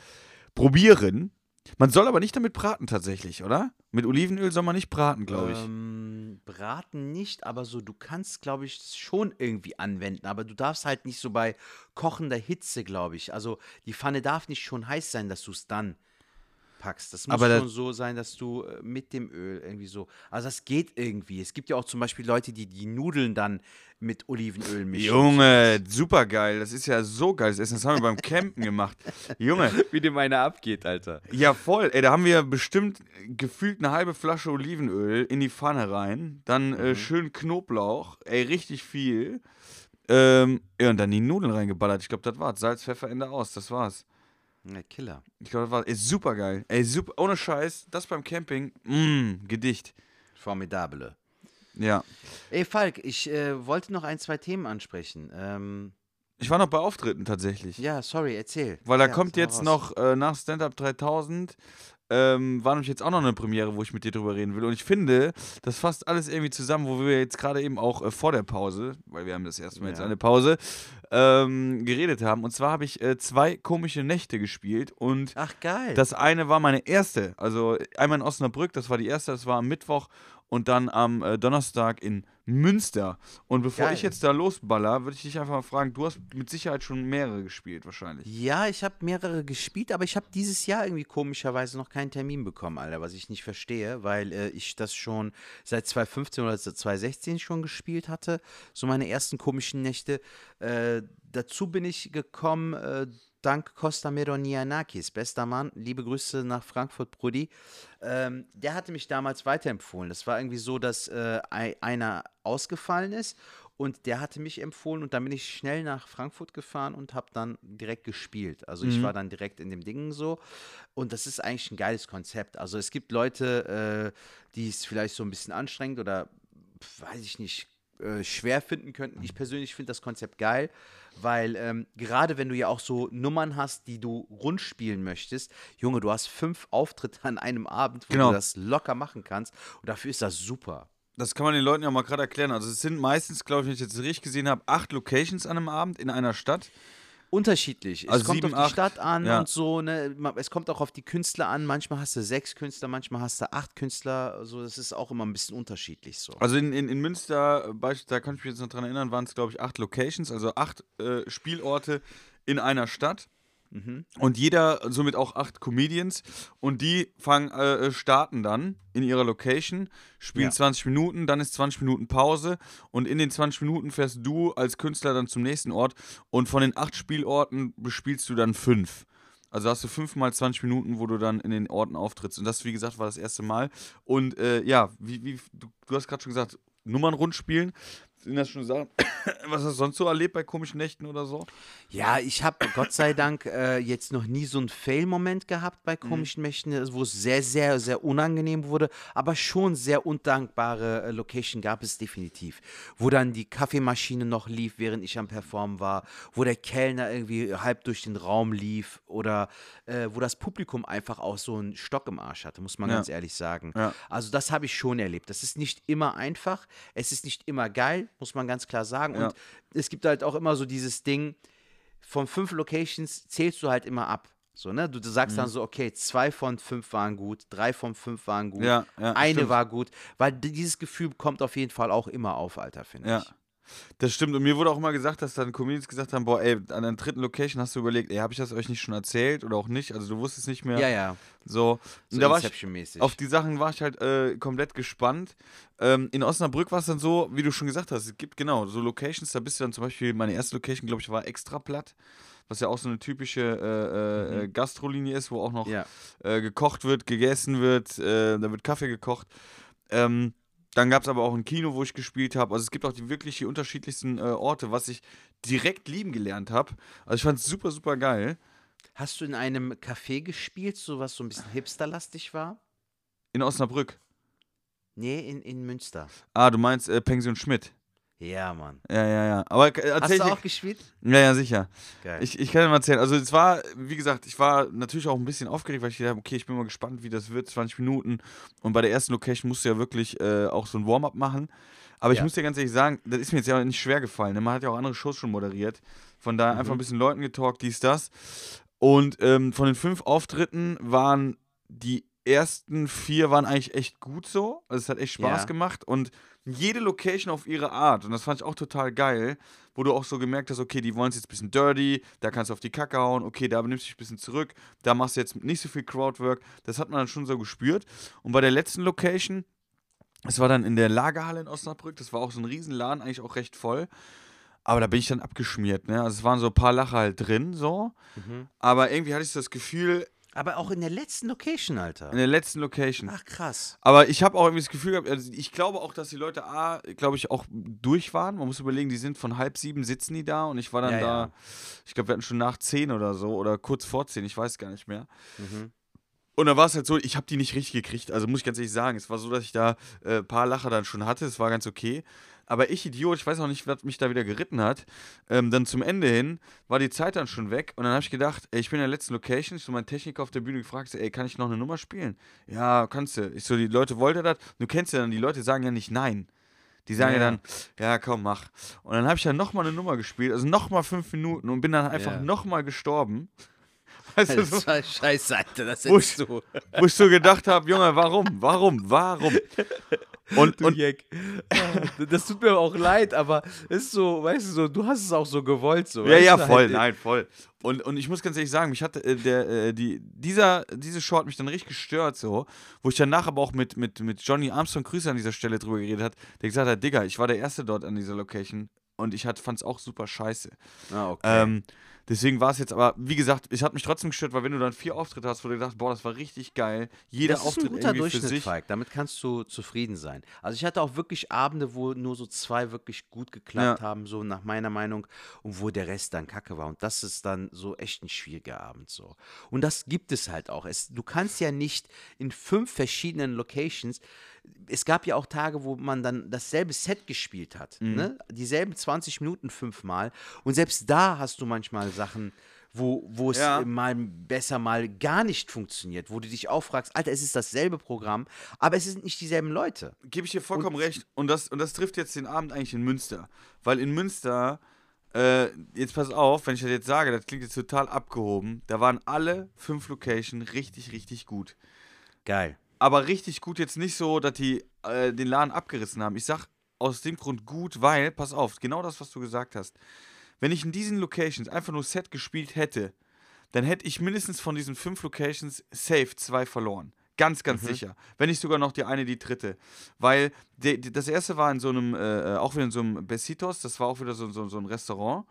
probieren. Man soll aber nicht damit braten tatsächlich, oder? Mit Olivenöl soll man nicht braten, glaube ich. Ähm, braten nicht, aber so, du kannst, glaube ich, schon irgendwie anwenden, aber du darfst halt nicht so bei kochender Hitze, glaube ich. Also die Pfanne darf nicht schon heiß sein, dass du es dann packst. Das muss Aber schon so sein, dass du äh, mit dem Öl irgendwie so. Also das geht irgendwie. Es gibt ja auch zum Beispiel Leute, die die Nudeln dann mit Olivenöl mischen. Junge, super geil. Das ist ja so geil. Das Essen, das haben wir beim Campen gemacht. Junge, Wie dem einer abgeht, Alter. ja voll. Ey, da haben wir bestimmt gefühlt eine halbe Flasche Olivenöl in die Pfanne rein. Dann äh, schön Knoblauch. Ey, richtig viel. Ähm, ja, und dann die Nudeln reingeballert. Ich glaube, das war's. Salz, Pfeffer, Ende aus. Das war's. Ja, Killer. Ich glaube, das war's. Ey, super geil. Ey, super. Ohne Scheiß. Das beim Camping. Mmm, Gedicht. Formidable. Ja. Ey, Falk, ich äh, wollte noch ein, zwei Themen ansprechen. Ähm, Ich war noch bei Auftritten tatsächlich. ja, sorry, erzähl. Weil da ja, kommt jetzt raus. noch äh, nach Stand Up 3000 ähm, war nämlich jetzt auch noch eine Premiere, wo ich mit dir drüber reden will. Und ich finde, das fasst alles irgendwie zusammen, wo wir jetzt gerade eben auch äh, vor der Pause, weil wir haben das erste Mal jetzt Ja. eine Pause, ähm, geredet haben. Und zwar habe ich äh, zwei komische Nächte gespielt und Ach, geil. das eine war meine erste. Also einmal in Osnabrück, das war die erste, das war am Mittwoch und dann am äh, Donnerstag in Münster. Und bevor Geil. ich jetzt da losballer, würde ich dich einfach mal fragen, du hast mit Sicherheit schon mehrere gespielt wahrscheinlich. Ja, ich habe mehrere gespielt, aber ich habe dieses Jahr irgendwie komischerweise noch keinen Termin bekommen, Alter, was ich nicht verstehe, weil äh, ich das schon seit 2015 oder seit 2016 schon gespielt hatte. So meine ersten komischen Nächte. Äh, dazu bin ich gekommen, äh, dank Costa Meronianakis, bester Mann. Liebe Grüße nach Frankfurt, Brudi. Ähm, der hatte mich damals weiterempfohlen. Das war irgendwie so, dass äh, ei- einer ausgefallen ist und der hatte mich empfohlen und dann bin ich schnell nach Frankfurt gefahren und habe dann direkt gespielt. Also ich war dann direkt in dem Ding so und das ist eigentlich ein geiles Konzept. Also es gibt Leute, äh, die es vielleicht so ein bisschen anstrengend oder weiß ich nicht äh, schwer finden könnten. Ich persönlich finde das Konzept geil, weil ähm, gerade wenn du ja auch so Nummern hast, die du rund spielen möchtest, Junge, du hast fünf Auftritte an einem Abend, wo Genau. du das locker machen kannst und dafür ist das super. Das kann man den Leuten ja mal gerade erklären. Also es sind meistens, glaube ich, wenn ich jetzt richtig gesehen habe, acht Locations an einem Abend in einer Stadt. Unterschiedlich. Also es kommt sieben, auf die Stadt an ja. und so, ne? Es kommt auch auf die Künstler an. Manchmal hast du sechs Künstler, manchmal hast du acht Künstler. Also das ist auch immer ein bisschen unterschiedlich so. Also in, in, in Münster, äh, da kann ich mich jetzt noch dran erinnern, waren es, glaube ich, acht Locations, also acht äh, Spielorte in einer Stadt. Und jeder, somit auch acht Comedians. Und die fangen, äh, starten dann in ihrer Location, spielen Ja. 20 Minuten, dann ist 20 Minuten Pause. Und in den 20 Minuten fährst du als Künstler dann zum nächsten Ort. Und von den acht Spielorten bespielst du dann fünf. Also hast du fünfmal 20 Minuten, wo du dann in den Orten auftrittst. Und das, wie gesagt, war das erste Mal. Und äh, ja, wie, wie, du, du hast gerade schon gesagt, Nummern rund spielen. Sind das schon Sachen? Was hast du sonst so erlebt bei komischen Nächten oder so? Ja, ich habe Gott sei Dank äh, jetzt noch nie so einen Fail-Moment gehabt bei komischen Mächten, äh, wo es sehr, sehr, sehr unangenehm wurde, aber schon sehr undankbare äh, Location gab es definitiv. Wo dann die Kaffeemaschine noch lief, während ich am Performen war, wo der Kellner irgendwie halb durch den Raum lief oder äh, wo das Publikum einfach auch so einen Stock im Arsch hatte, muss man Ja. ganz ehrlich sagen. Ja. Also das habe ich schon erlebt. Das ist nicht immer einfach, es ist nicht immer geil, muss man ganz klar sagen. Ja. Und es gibt halt auch immer so dieses Ding, von fünf Locations zählst du halt immer ab. So, ne? Du, du sagst Mhm. dann so, okay, zwei von fünf waren gut, drei von fünf waren gut, Ja, ja, eine stimmt. war gut, weil di- dieses Gefühl kommt auf jeden Fall auch immer auf, Alter, finde ich. Das stimmt. Und mir wurde auch immer gesagt, dass dann Comedians gesagt haben: Boah, ey, an der dritten Location hast du überlegt, ey, habe ich das euch nicht schon erzählt oder auch nicht? Also, du wusstest nicht mehr. Ja, ja, So. so da war ich, auf die Sachen war ich halt äh, komplett gespannt. Ähm, in Osnabrück war es dann so, wie du schon gesagt hast, es gibt genau so Locations, da bist du dann zum Beispiel, meine erste Location, glaube ich, war extra platt. Was ja auch so eine typische äh, äh, äh, Gastrolinie ist, wo auch noch Mhm. Ja. äh, gekocht wird, gegessen wird, äh, da wird Kaffee gekocht. Ähm, dann gab es aber auch ein Kino, wo ich gespielt habe. Also es gibt auch die wirklich die unterschiedlichsten äh, Orte, was ich direkt lieben gelernt habe. Also ich fand es super, super geil. Hast du in einem Café gespielt, so was so ein bisschen hipsterlastig war? In Osnabrück. Nee, in, in Münster. Ah, du meinst äh, Pension Schmidt. Ja, Mann. Ja, ja, ja. Aber äh, Hast du ich. auch gespielt? Ja, ja, sicher. Geil. Ich, ich kann dir mal erzählen. Also es war, wie gesagt, ich war natürlich auch ein bisschen aufgeregt, weil ich dachte, okay, ich bin mal gespannt, wie das wird, 20 Minuten. Und bei der ersten Location musst du ja wirklich äh, auch so ein Warm-up machen. Aber ich Ja. muss dir ganz ehrlich sagen, das ist mir jetzt ja nicht schwer gefallen. ne? Man hat ja auch andere Shows schon moderiert. Von daher Mhm. einfach ein bisschen Leuten getalkt, dies, das. Und ähm, von den fünf Auftritten waren die ersten vier waren eigentlich echt gut so. Also es hat echt Spaß Ja. gemacht und jede Location auf ihre Art. Und das fand ich auch total geil, wo du auch so gemerkt hast, okay, die wollen es jetzt ein bisschen dirty, da kannst du auf die Kacke hauen, okay, da nimmst du dich ein bisschen zurück, da machst du jetzt nicht so viel Crowdwork. Das hat man dann schon so gespürt. Und bei der letzten Location, es war dann in der Lagerhalle in Osnabrück, das war auch so ein Riesenladen, eigentlich auch recht voll. Aber da bin ich dann abgeschmiert, ne? Also es waren so ein paar Lacher halt drin, so. Aber irgendwie hatte ich das Gefühl, Aber auch in der letzten Location, in Alter. der letzten Location. Ach, krass. Aber ich habe auch irgendwie das Gefühl gehabt, also ich glaube auch, dass die Leute A, glaube ich, auch durch waren. Man muss überlegen, die sind von halb sieben sitzen die da und ich war dann Ja, da, ja. ich glaube, wir hatten schon nach zehn oder so oder kurz vor zehn, ich weiß gar nicht mehr. Mhm. Und dann war es halt so, ich habe die nicht richtig gekriegt. Also muss ich ganz ehrlich sagen, es war so, dass ich da ein äh, paar Lacher dann schon hatte, es war ganz okay. Aber ich, Idiot, ich weiß auch nicht, was mich da wieder geritten hat. Ähm, dann zum Ende hin war die Zeit dann schon weg und dann habe ich gedacht, ey, ich bin in der letzten Location, ich so meinen Techniker auf der Bühne gefragt, ey, kann ich noch eine Nummer spielen? Ja, kannst du. Ich so, die Leute wollten das. Du kennst ja dann, die Leute sagen ja nicht nein. Die sagen ja, Ja. dann, ja, komm, mach. Und dann habe ich dann nochmal eine Nummer gespielt, also nochmal fünf Minuten und bin dann einfach Ja. nochmal gestorben. Weißt du, so, Das war scheiße, Alter. Das ist so. wo ich so gedacht habe, Junge, warum, warum, warum? Und, Du und Jack. Ah, Das tut mir auch leid, aber es ist so, weißt du, so, du hast es auch so gewollt. So, ja, ja, du, voll, halt, nein, voll. Und, und ich muss ganz ehrlich sagen, mich hat äh, der, äh, die, dieser, diese Show hat mich dann richtig gestört, so, wo ich danach aber auch mit, mit, mit Johnny Armstrong Grüße an dieser Stelle drüber geredet hat, der gesagt hat, Digga, ich war der Erste dort an dieser Location und ich fand es auch super scheiße. Ah, okay. Ähm, deswegen war es jetzt aber, wie gesagt, es hat mich trotzdem gestört, weil wenn du dann vier Auftritte hast, wo du gedacht, boah, das war richtig geil, jeder das ist ein Auftritt guter irgendwie für Durchschnitt, sich. Falk. Damit kannst du zufrieden sein. Also ich hatte auch wirklich Abende, wo nur so zwei wirklich gut geklappt Ja. haben, so nach meiner Meinung, und wo der Rest dann Kacke war. Und das ist dann so echt ein schwieriger Abend so. Und das gibt es halt auch. Es, du kannst ja nicht in fünf verschiedenen Locations. Es gab ja auch Tage, wo man dann dasselbe Set gespielt hat. Mhm. Ne? Dieselben 20 Minuten fünfmal. Und selbst da hast du manchmal Sachen, wo, wo es Ja. mal besser, mal gar nicht funktioniert, wo du dich auch fragst, Alter, es ist dasselbe Programm, aber es sind nicht dieselben Leute. Gebe ich dir vollkommen recht. Und das, und das trifft jetzt den Abend eigentlich in Münster. Weil in Münster, äh, jetzt pass auf, wenn ich das jetzt sage, das klingt jetzt total abgehoben, da waren alle fünf Locations richtig, richtig gut. Geil. Aber richtig gut jetzt nicht so, dass die äh, den Laden abgerissen haben. Ich sag aus dem Grund gut, weil, pass auf, genau das, was du gesagt hast. Wenn ich in diesen Locations einfach nur Set gespielt hätte, dann hätte ich mindestens von diesen fünf Locations safe zwei verloren. Ganz, ganz sicher. Wenn nicht sogar noch die eine, die dritte. Weil de, de, das erste war in so einem, äh, auch wieder in so einem Besitos, das war auch wieder so, so, so ein Restaurant.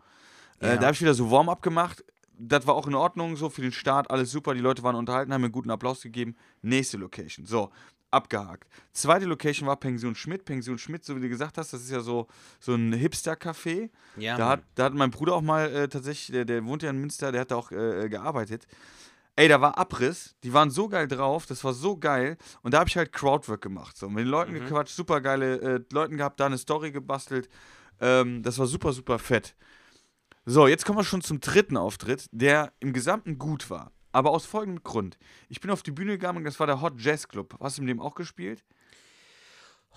Äh, Ja. da habe ich wieder so Warm-up gemacht. Das war auch in Ordnung, so für den Start, alles super. Die Leute waren unterhalten, haben mir einen guten Applaus gegeben. Nächste Location. So, abgehakt. Zweite Location war Pension Schmidt. Pension Schmidt, so wie du gesagt hast, das ist ja so, so ein Hipster-Café. Ja, Da hat, da hat mein Bruder auch mal äh, tatsächlich, der, der wohnt ja in Münster, der hat da auch äh, äh, gearbeitet. Ey, da war Abriss, die waren so geil drauf, das war so geil. Und da habe ich halt Crowdwork gemacht. So. Mit den Leuten gequatscht, super geile äh, Leuten gehabt, da eine Story gebastelt. Ähm, das war super, super fett. So, jetzt kommen wir schon zum dritten Auftritt, der im Gesamten gut war. Aber aus folgendem Grund. Ich bin auf die Bühne gegangen, das war der Hot Jazz Club. Hast du mit dem auch gespielt?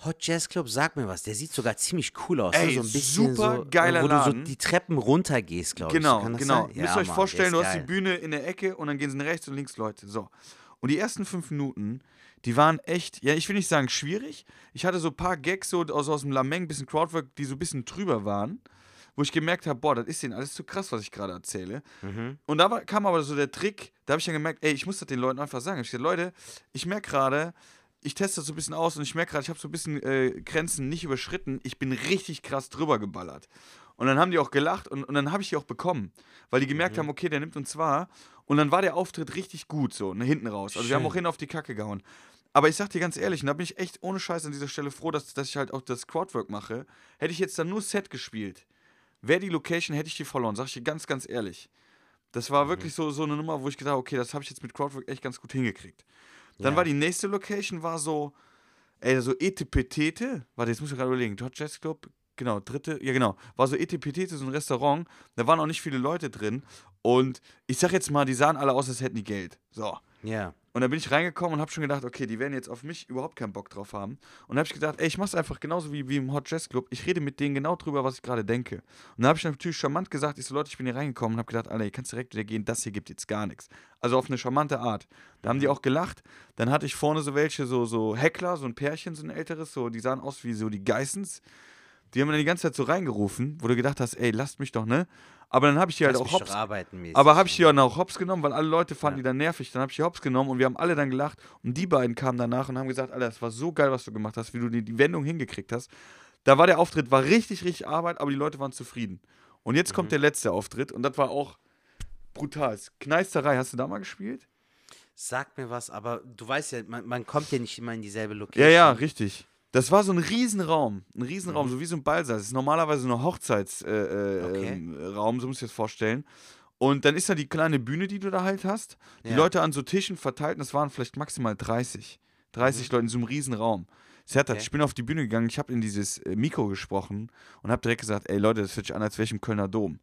Hot Jazz Club, sag mir was, der sieht sogar ziemlich cool aus. Ey, ne? so ein bisschen super so, geiler Wo du so Laden. die Treppen runtergehst, glaube ich. Genau, Kann das genau. Müsst Ja, ihr euch Mann, vorstellen, du hast die geil. Bühne in der Ecke und dann gehen sie nach rechts und links Leute. So. Und die ersten fünf Minuten, die waren echt, ja, ich will nicht sagen schwierig. Ich hatte so ein paar Gags so aus, aus dem Lameng, bisschen Crowdwork, die so ein bisschen drüber waren, wo ich gemerkt habe, boah, das ist denen alles zu krass, was ich gerade erzähle. Mhm. Und da war, kam aber so der Trick, da habe ich dann gemerkt, ey, ich muss das den Leuten einfach sagen. Ich gesagt, Leute, ich merke gerade, ich teste das so ein bisschen aus und ich merke gerade, ich habe so ein bisschen äh, Grenzen nicht überschritten. Ich bin richtig krass drüber geballert. Und dann haben die auch gelacht und, und dann habe ich die auch bekommen, weil die gemerkt haben, okay, der nimmt uns wahr. Und dann war der Auftritt richtig gut, so, ne, hinten raus. Also wir haben Schön. auch hin auf die Kacke gehauen. Aber ich sag dir ganz ehrlich, und da bin ich echt ohne Scheiß an dieser Stelle froh, dass, dass ich halt auch das Crowdwork mache. Hätte ich jetzt dann nur Set gespielt, wäre die Location, hätte ich die verloren, sag ich dir ganz, ganz ehrlich. Das war wirklich so, so eine Nummer, wo ich gedacht habe, okay, das habe ich jetzt mit Crowdwork echt ganz gut hingekriegt. Dann Ja. war die nächste Location, war so, ey, so Etepetete. Warte, jetzt muss ich gerade überlegen. Hot Jazz Club, genau, dritte, ja genau. War so Etepetete, so ein Restaurant. Da waren auch nicht viele Leute drin. Und ich sag jetzt mal, die sahen alle aus, als hätten die Geld. So. Ja. Und da bin ich reingekommen und habe schon gedacht, okay, die werden jetzt auf mich überhaupt keinen Bock drauf haben. Und da habe ich gedacht, ey, ich mach's einfach genauso wie, wie im Hot Jazz Club. Ich rede mit denen genau drüber, was ich gerade denke. Und da habe ich natürlich charmant gesagt, ich so, Leute, ich bin hier reingekommen und habe gedacht, Alter, ihr kannst direkt wieder gehen, das hier gibt jetzt gar nichts. Also auf eine charmante Art. Da haben die auch gelacht. Dann hatte ich vorne so welche, so, so Heckler, so ein Pärchen, so ein älteres, so, die sahen aus wie so die Geissens. Die haben dann die ganze Zeit so reingerufen, wo du gedacht hast, ey, lasst mich doch, ne? Aber dann habe ich die halt auch hops. Aber habe ich die dann auch hops genommen, weil alle Leute fanden Ja. die dann nervig. Dann habe ich die hops genommen und wir haben alle dann gelacht. Und die beiden kamen danach und haben gesagt, Alter, das war so geil, was du gemacht hast, wie du die, die Wendung hingekriegt hast. Da war der Auftritt, war richtig, richtig Arbeit, aber die Leute waren zufrieden. Und jetzt Mhm. kommt der letzte Auftritt und das war auch brutal. Kneisterei, hast du da mal gespielt? Sag mir was, aber du weißt ja, man, man kommt ja nicht immer in dieselbe Location. Ja, ja, richtig. Das war so ein Riesenraum, ein Mhm. Riesenraum, so wie so ein Ballsaal. Das ist normalerweise ein Hochzeitsraum, äh, Okay. ähm, Raum, so musst du dir das vorstellen. Und dann ist da die kleine Bühne, die du da halt hast. Die Ja. Leute an so Tischen verteilt, und das waren vielleicht maximal 30. 30 Leute in so einem Riesenraum. Mhm. Okay. ich bin auf die Bühne gegangen, ich habe in dieses äh, Mikro gesprochen und habe direkt gesagt, ey Leute, das hört sich an, als wäre ich im Kölner Dom.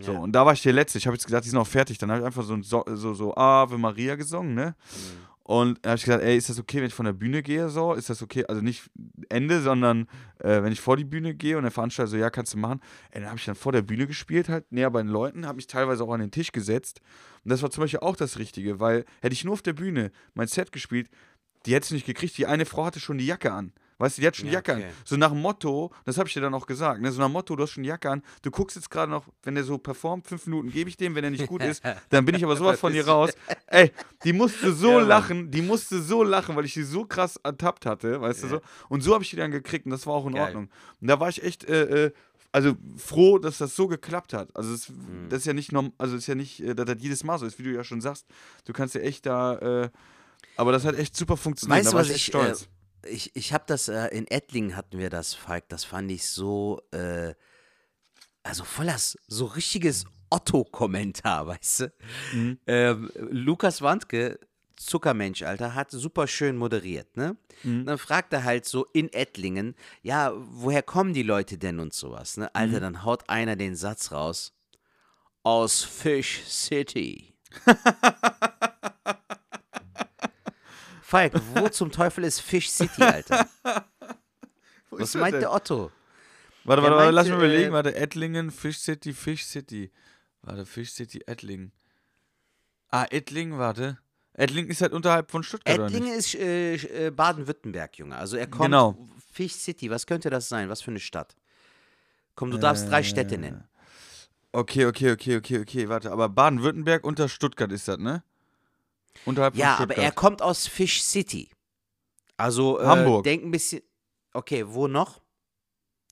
So, Ja. und da war ich der Letzte. Ich habe jetzt gesagt, die sind auch fertig. Dann habe ich einfach so, so, so, so Ave Maria gesungen, ne? Mhm. Und habe ich gesagt, ey, ist das okay, wenn ich von der Bühne gehe so? Ist das okay? Also nicht Ende, sondern äh, wenn ich vor die Bühne gehe und der Veranstalter so, ja, kannst du machen. Ey, dann habe ich dann vor der Bühne gespielt, halt näher bei den Leuten, habe mich teilweise auch an den Tisch gesetzt. Und das war zum Beispiel auch das Richtige, weil hätte ich nur auf der Bühne mein Set gespielt, die hätte es nicht gekriegt. Die eine Frau hatte schon die Jacke an. Weißt du, die hat schon Ja, Jacke okay. an. So nach dem Motto, das habe ich dir dann auch gesagt, ne? so nach dem Motto, du hast schon Jacke an, du guckst jetzt gerade noch, wenn der so performt, fünf Minuten gebe ich dem, wenn er nicht gut ist, dann bin ich aber sowas von dir raus. Ey, die musste so Ja, lachen, die musste so lachen, weil ich die so krass ertappt hatte, weißt du Ja. so. Und so habe ich die dann gekriegt und das war auch in Geil. Ordnung. Und da war ich echt, äh, äh, also froh, dass das so geklappt hat. Also es, Mhm. das ist ja nicht norm, also ist ja nicht, äh, dass das jedes Mal so ist, wie du ja schon sagst. Du kannst ja echt da, äh, aber das hat echt super funktioniert. Weißt da du, war was ich echt ich, stolz. äh, ich, ich habe das, äh, in Ettlingen hatten wir das, Falk, das fand ich so, äh, also voller, s- so richtiges Otto-Kommentar, weißt du? Mhm. Ähm, Lukas Wandke, Zuckermensch, Alter, hat super schön moderiert, ne? Mhm. Dann fragt er halt so in Ettlingen, ja, woher kommen die Leute denn und sowas, ne? Alter, Mhm. dann haut einer den Satz raus, aus Fish City. Falk, wo zum Teufel ist Fish City, Alter? Was meint denn? der Otto? Warte, Der warte, warte, lass mich überlegen. äh, Warte, Ettlingen, Fish City, Fish City. Warte, Fish City, Ettlingen. Ah, Ettlingen, warte. Ettlingen ist halt unterhalb von Stuttgart, oder Ettlingen ist äh, äh, Baden-Württemberg, Junge. Also er kommt. Genau. Fish City, was könnte das sein? Was für eine Stadt? Komm, du darfst drei Städte nennen. Okay, okay, okay, okay, okay, warte. Aber Baden-Württemberg unter Stuttgart ist das, ne? Unterhalb Ja, von aber Stuttgart. er kommt aus Fish City. Also äh, Hamburg. denk ein bisschen. Okay, wo noch?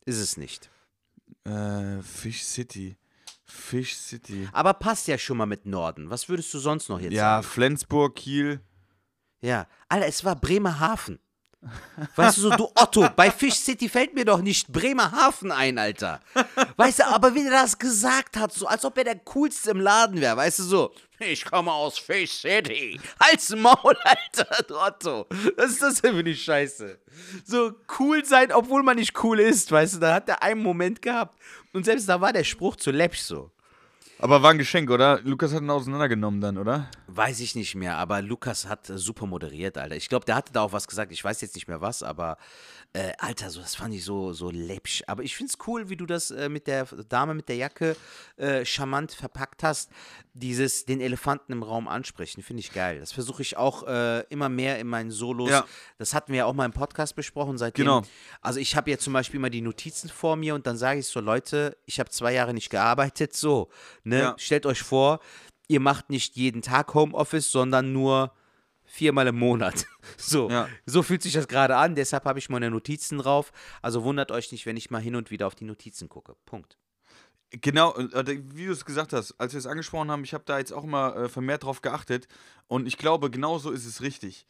Ist es nicht. Äh, Fish City. Fish City. Aber passt ja schon mal mit Norden. Was würdest du sonst noch jetzt Ja, sagen? Flensburg, Kiel. Ja. Alter, es war Bremerhaven. Weißt du so, du Otto, bei Fish City fällt mir doch nicht Bremerhaven ein, Alter. Weißt du, aber wie der das gesagt hat, so als ob er der Coolste im Laden wäre, weißt du so. Ich komme aus Fish City. Halt's Maul, Alter, du Otto. Was ist das denn für eine Scheiße? So cool sein, obwohl man nicht cool ist, weißt du, da hat er einen Moment gehabt. Und selbst da war der Spruch zu läppisch so. Aber war ein Geschenk, oder? Lukas hat ihn auseinandergenommen dann, oder? Weiß ich nicht mehr, aber Lukas hat äh, super moderiert, Alter. Ich glaube, der hatte da auch was gesagt. Ich weiß jetzt nicht mehr was, aber äh, Alter, so, das fand ich so, so läppsch. Aber ich finde es cool, wie du das äh, mit der Dame mit der Jacke äh, charmant verpackt hast. Dieses den Elefanten im Raum ansprechen, finde ich geil. Das versuche ich auch äh, immer mehr in meinen Solos. Ja. Das hatten wir ja auch mal im Podcast besprochen. Seitdem, Genau. Also ich habe jetzt zum Beispiel immer die Notizen vor mir und dann sage ich so, Leute, ich habe zwei Jahre nicht gearbeitet, so. Ne? Ja. Stellt euch vor, ihr macht nicht jeden Tag Homeoffice, sondern nur viermal im Monat. So, Ja. so fühlt sich das gerade an. Deshalb habe ich meine Notizen drauf. Also wundert euch nicht, wenn ich mal hin und wieder auf die Notizen gucke. Punkt. Genau, äh, wie du es gesagt hast, als wir es angesprochen haben, ich habe da jetzt auch immer äh, vermehrt drauf geachtet und ich glaube, genau so ist es richtig.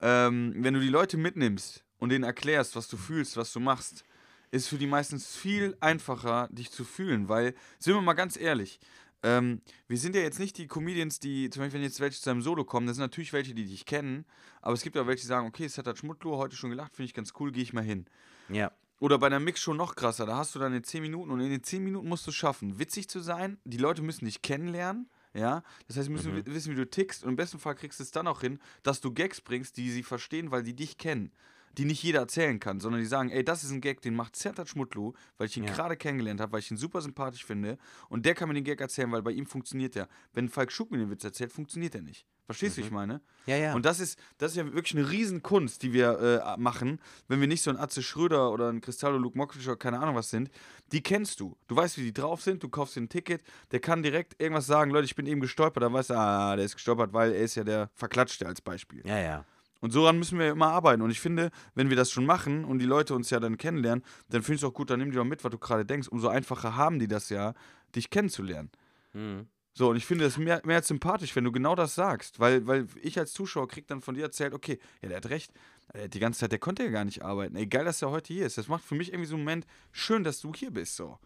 Ähm, wenn du die Leute mitnimmst und denen erklärst, was du fühlst, was du machst, ist für die meistens viel einfacher, dich zu fühlen, weil, sind wir mal ganz ehrlich, ähm, wir sind ja jetzt nicht die Comedians, die, zum Beispiel, wenn jetzt welche zu einem Solo kommen, das sind natürlich welche, die dich kennen, aber es gibt auch welche, die sagen, okay, es hat das Schmuttlo heute schon gelacht, finde ich ganz cool, gehe ich mal hin. Ja. Oder bei einer Mix schon noch krasser, da hast du dann in 10 Minuten und in den 10 Minuten musst du es schaffen, witzig zu sein, die Leute müssen dich kennenlernen, Ja, das heißt, sie müssen wi- wissen, wie du tickst und im besten Fall kriegst du es dann auch hin, dass du Gags bringst, die sie verstehen, weil die dich kennen. Die nicht jeder erzählen kann, sondern die sagen, ey, das ist ein Gag, den macht Sertat Schmutlu, weil ich ihn Ja. gerade kennengelernt habe, weil ich ihn super sympathisch finde und der kann mir den Gag erzählen, weil bei ihm funktioniert der. Wenn Falk Schuck mir den Witz erzählt, funktioniert der nicht. Verstehst du, wie ich meine? Ja, ja. Und das ist, das ist ja wirklich eine Riesenkunst, die wir äh, machen, wenn wir nicht so ein Atze Schröder oder ein Cristallo Luke Mockridge oder keine Ahnung was sind. Die kennst du. Du weißt, wie die drauf sind, du kaufst dir ein Ticket, der kann direkt irgendwas sagen, Leute, ich bin eben gestolpert, dann weißt du, ah, der ist gestolpert, weil er ist ja der Verklatschte als Beispiel. ja, ja. Und so müssen wir immer arbeiten. Und ich finde, wenn wir das schon machen und die Leute uns ja dann kennenlernen, dann finde ich es auch gut, dann nimm die doch mit, was du gerade denkst. Umso einfacher haben die das ja, dich kennenzulernen. Mhm. So, und ich finde es mehr, mehr als sympathisch, wenn du genau das sagst, weil, weil ich als Zuschauer krieg dann von dir erzählt, okay, ja, der hat recht, hat die ganze Zeit, der konnte ja gar nicht arbeiten. Ey, geil, dass er heute hier ist. Das macht für mich irgendwie so einen Moment, schön, dass du hier bist, so.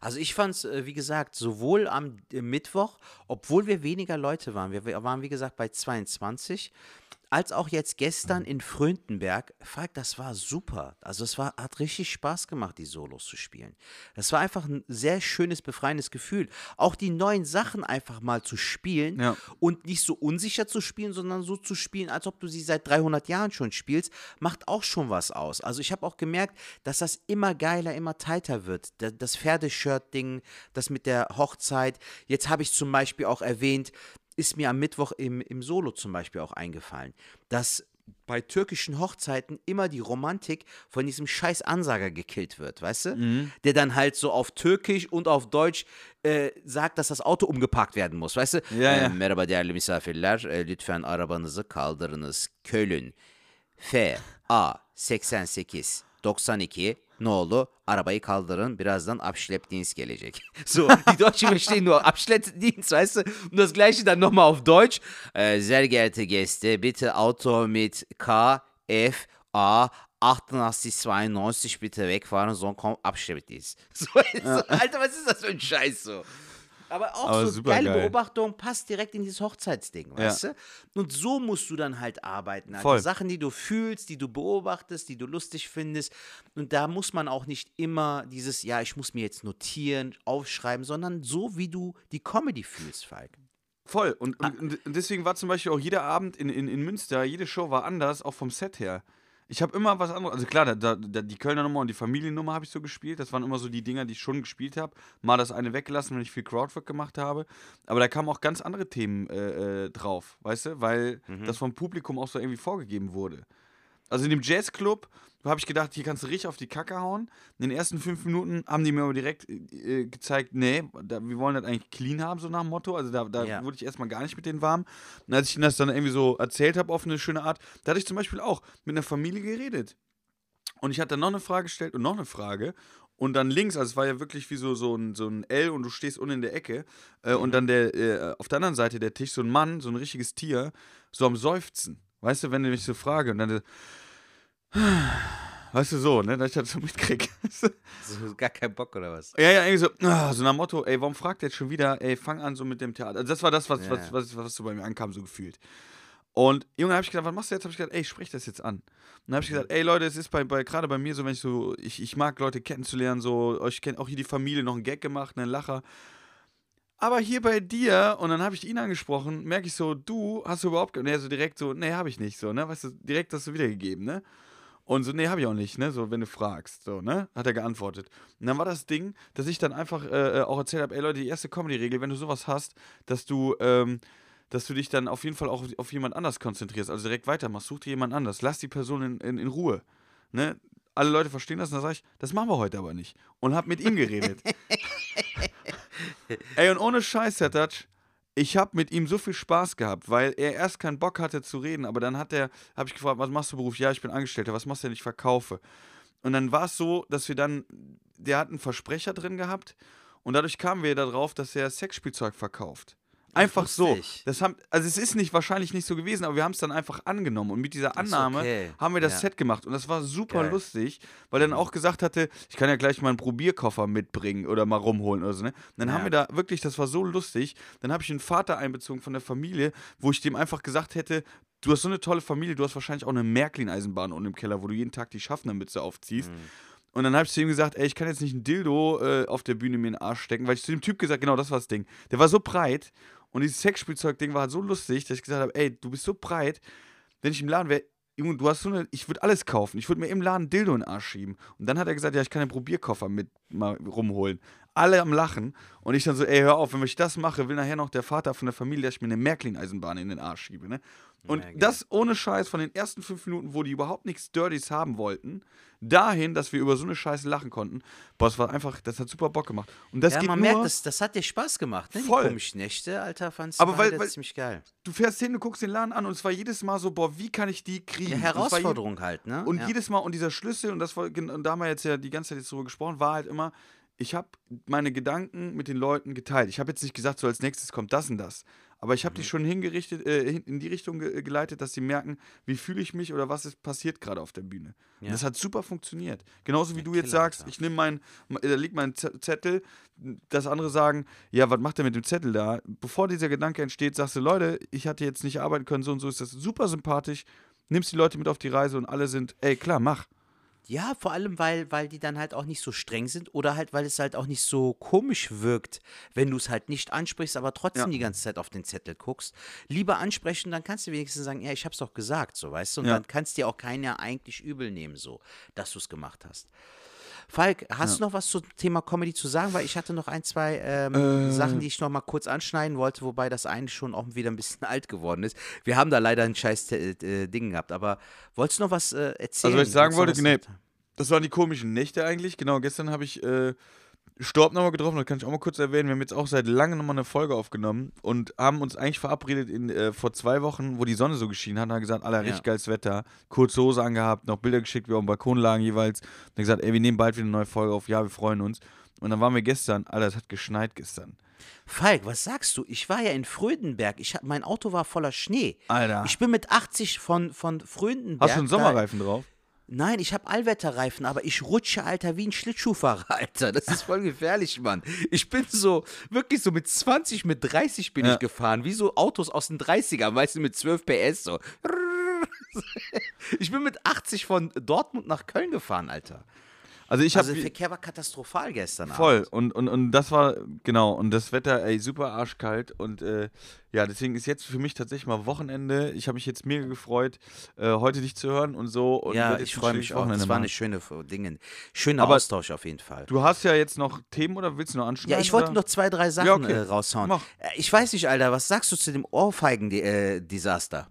Also ich fand es, äh, wie gesagt, sowohl am äh, Mittwoch, obwohl wir weniger Leute waren, wir, wir waren wie gesagt bei 22, als auch jetzt gestern in Fröntenberg, Falk, das war super. Also es war, hat richtig Spaß gemacht, die Solos zu spielen. Das war einfach ein sehr schönes, befreiendes Gefühl. Auch die neuen Sachen einfach mal zu spielen Ja. und nicht so unsicher zu spielen, sondern so zu spielen, als ob du sie seit 300 Jahren schon spielst, macht auch schon was aus. Also ich habe auch gemerkt, dass das immer geiler, immer tighter wird. Da- Das Pferdeshirt-Ding, das mit der Hochzeit. Jetzt habe ich zum Beispiel auch erwähnt, ist mir am Mittwoch im, im Solo zum Beispiel auch eingefallen, dass bei türkischen Hochzeiten immer die Romantik von diesem scheiß Ansager gekillt wird, weißt du? Der dann halt so auf Türkisch und auf Deutsch äh, sagt, dass das Auto umgeparkt werden muss, weißt du? Ja, Äh, ja. merhaba değerli misafirler, e, lütfen arabanızı kaldırınız. Köln, F, A, 88, 92, Nolu, arabayı kaldırın, birazdan Abschleppdienst gelecek. So, die Deutschen verstehen nur Abschleppdienst, weißt du? Und das gleiche dann nochmal auf Deutsch. Äh, sehr geehrte Gäste, bitte Auto mit K, F, A, 88, 92 bitte wegfahren, sonst kommt Abschleppdienst. So, so, Alter, was ist das für ein Scheiß so? Aber auch Aber so geile geil. Beobachtung passt direkt in dieses Hochzeitsding, Ja. weißt du? Und so musst du dann halt arbeiten. Alter. Voll. Sachen, die du fühlst, die du beobachtest, die du lustig findest. Und da muss man auch nicht immer dieses, ja, ich muss mir jetzt notieren, aufschreiben, sondern so, wie du die Comedy fühlst, Falk. Voll. Und, und, und deswegen war zum Beispiel auch jeder Abend in, in, in Münster, jede Show war anders, auch vom Set her. Ich habe immer was anderes, also klar, da, da, die Kölner Nummer und die Familiennummer habe ich so gespielt. Das waren immer so die Dinger, die ich schon gespielt habe. Mal das eine weggelassen, wenn ich viel Crowdwork gemacht habe. Aber da kamen auch ganz andere Themen äh, äh, drauf, weißt du? Weil das vom Publikum auch so irgendwie vorgegeben wurde. Also in dem Jazzclub habe ich gedacht, hier kannst du richtig auf die Kacke hauen. In den ersten fünf Minuten haben die mir aber direkt äh, gezeigt, nee, da, wir wollen das eigentlich clean haben, so nach dem Motto. Also da, da Ja. wurde ich erstmal gar nicht mit denen warm. Und als ich ihnen das dann irgendwie so erzählt habe auf eine schöne Art, da hatte ich zum Beispiel auch mit einer Familie geredet. Und ich hatte dann noch eine Frage gestellt und noch eine Frage. Und dann links, also es war ja wirklich wie so, so, ein, so ein L und du stehst unten in der Ecke. Äh, Und dann der, äh, auf der anderen Seite der Tisch so ein Mann, so ein richtiges Tier, so am Seufzen. Weißt du, wenn ich mich so frage und dann Weißt du, so, ne, dass ich das so mitkrieg. So, gar kein Bock oder was? ja, ja, irgendwie so, ah, so nach Motto, ey, warum fragt jetzt schon wieder, ey, fang an so mit dem Theater. Also das war das, was, Ja, was, was, was so bei mir ankam, so gefühlt. Und Junge, habe ich gedacht, was machst du jetzt? Habe ich gedacht, ey, ich sprech das jetzt an. Und dann habe ich gesagt, ey Leute, es ist bei, bei gerade bei mir so, wenn ich so, ich, ich mag Leute kennenzulernen, so, euch kennt auch hier die Familie, noch einen Gag gemacht, einen Lacher. Aber hier bei dir, und dann habe ich ihn angesprochen, merke ich so, du hast du überhaupt, er so direkt so, nee, habe ich nicht, so, ne, weißt du, direkt hast du wiedergegeben, ne. Und so, nee, habe ich auch nicht, ne, so, wenn du fragst, so, ne, hat er geantwortet. Und dann war das Ding, dass ich dann einfach äh, äh, auch erzählt habe, ey Leute, die erste Comedy-Regel, wenn du sowas hast, dass du, ähm, dass du dich dann auf jeden Fall auch auf, auf jemand anders konzentrierst, also direkt weitermachst, such dir jemand anders, lass die Person in, in, in Ruhe, ne. Alle Leute verstehen das und dann sage ich, das machen wir heute aber nicht. Und habe mit ihm geredet. Ey, und ohne Scheiß, Herr Dutch, ich habe mit ihm so viel Spaß gehabt, weil er erst keinen Bock hatte zu reden, aber dann hat er, habe ich gefragt, was machst du beruflich? Ja, ich bin Angestellter, was machst du denn? Ich verkaufe. Und dann war es so, dass wir dann, der hat einen Versprecher drin gehabt und dadurch kamen wir darauf, dass er Sexspielzeug verkauft. Einfach so. Das haben, also es ist nicht wahrscheinlich nicht so gewesen, aber wir haben es dann einfach angenommen und mit dieser Annahme okay. haben wir das Ja. Set gemacht und das war super Geil. Mhm. lustig, weil er dann auch gesagt hatte, ich kann ja gleich mal einen Probierkoffer mitbringen oder mal rumholen oder so. Ne? Und dann haben Ja. wir da wirklich, das war so lustig, dann habe ich einen Vater einbezogen von der Familie, wo ich dem einfach gesagt hätte, du hast so eine tolle Familie, du hast wahrscheinlich auch eine Märklin-Eisenbahn unten im Keller, wo du jeden Tag die Schaffnermütze aufziehst. Mhm. Und dann habe ich zu ihm gesagt, ey, ich kann jetzt nicht ein Dildo äh, auf der Bühne mir in den Arsch stecken, weil ich zu dem Typ gesagt, genau, das war das Ding. Der war so breit Und dieses Sexspielzeug-Ding war halt so lustig, dass ich gesagt habe, ey, du bist so breit, wenn ich im Laden wäre, Junge, du hast so eine, ich würde alles kaufen. Ich würde mir im Laden Dildo in den Arsch schieben. Und dann hat er gesagt, ja, ich kann den Probierkoffer mit mal rumholen. Alle am Lachen. Und ich dann so, ey, hör auf, wenn ich das mache, will nachher noch der Vater von der Familie, dass ich mir eine Märklin-Eisenbahn in den Arsch schiebe, ne? Und Ja, geil. das ohne Scheiß von den ersten fünf Minuten, wo die überhaupt nichts Dirties haben wollten, dahin, dass wir über so eine Scheiße lachen konnten. Boah, das war einfach, das hat super Bock gemacht. Und das ja, geht man nur, merkt, das, das hat dir Spaß gemacht, ne? Voll. Die komischen Nächte, Alter, fandst Aber war weil- weil- ziemlich geil. du fährst hin, du guckst den Laden an und es war jedes Mal so, boah, wie kann ich die kriegen? Je- Herausforderung halt, ne? Und ja. jedes Mal, und dieser Schlüssel, und das war, und da haben wir jetzt ja die ganze Zeit jetzt drüber gesprochen, war halt immer, ich habe meine Gedanken mit den Leuten geteilt. Ich habe jetzt nicht gesagt, so als nächstes kommt das und das. Aber ich habe Mhm. die schon hingerichtet, äh, in die Richtung ge geleitet, dass sie merken, wie fühle ich mich oder was ist passiert gerade auf der Bühne. Ja. das hat super funktioniert. Genauso wie Ja, du jetzt Killer, sagst, Alter. ich nehme mein, da liegt mein Zettel, dass andere sagen, ja, was macht der mit dem Zettel da? Bevor dieser Gedanke entsteht, sagst du, Leute, ich hatte jetzt nicht arbeiten können, so und so ist das super sympathisch, nimmst die Leute mit auf die Reise und alle sind, ey, klar, mach. Ja, vor allem, weil, weil die dann halt auch nicht so streng sind oder halt, weil es halt auch nicht so komisch wirkt, wenn du es halt nicht ansprichst, aber trotzdem Ja. die ganze Zeit auf den Zettel guckst. Lieber ansprechen, dann kannst du wenigstens sagen, ja, ich hab's doch gesagt, so, weißt du? Und Ja. dann kannst dir auch keiner eigentlich übel nehmen, so, dass du es gemacht hast. Falk, hast du noch was zum Thema Comedy zu sagen? Weil ich hatte noch ein, zwei ähm, Äh. Sachen, die ich noch mal kurz anschneiden wollte, wobei das eine schon auch wieder ein bisschen alt geworden ist. Wir haben da leider ein scheiß äh, Ding gehabt, aber wolltest du noch was äh, erzählen? Also, was ich sagen wollte, nee, das waren die komischen Nächte eigentlich. Genau, gestern habe ich äh, Storb nochmal getroffen, das kann ich auch mal kurz erwähnen. Wir haben jetzt auch seit langem nochmal eine Folge aufgenommen und haben uns eigentlich verabredet in, äh, vor zwei Wochen, wo die Sonne so geschienen hat, haben gesagt, Alter, richtig Ja. geiles Wetter, kurze Hose angehabt, noch Bilder geschickt, wir auf dem Balkon lagen jeweils. Und dann gesagt, ey, wir nehmen bald wieder eine neue Folge auf, ja, wir freuen uns. Und dann waren wir gestern, Alter, es hat geschneit gestern. Falk, was sagst du? Ich war ja in Frödenberg. Ich hab, mein Auto war voller Schnee. Alter. Ich bin mit 80 von, von Frödenberg. Hast du einen da- Sommerreifen drauf? Nein, ich habe Allwetterreifen, aber ich rutsche, Alter, wie ein Schlittschuhfahrer, Alter. Das ist voll gefährlich, Mann. Ich bin so, wirklich so mit 20, mit 30 bin Ja. ich gefahren, wie so Autos aus den 30ern, weißt du, mit 12 PS so. Ich bin mit 80 von Dortmund nach Köln gefahren, Alter. Also ich Also habe der Verkehr war katastrophal gestern Voll. Abend. Und, und, und das war, genau, und das Wetter, ey, super arschkalt. Und äh, ja, deswegen ist jetzt für mich tatsächlich mal Wochenende. Ich habe mich jetzt mega gefreut, äh, heute dich zu hören und so. Und Ja, ich freue mich auch. Das war eine schöne Dinge. Schöner Aber Austausch auf jeden Fall. Du hast ja jetzt noch Themen oder willst du noch anschneiden? Ja, ich wollte noch zwei, drei Sachen Ja, okay. äh, raushauen. Mach. Äh, Ich weiß nicht, Alter, was sagst du zu dem Ohrfeigen-Desaster?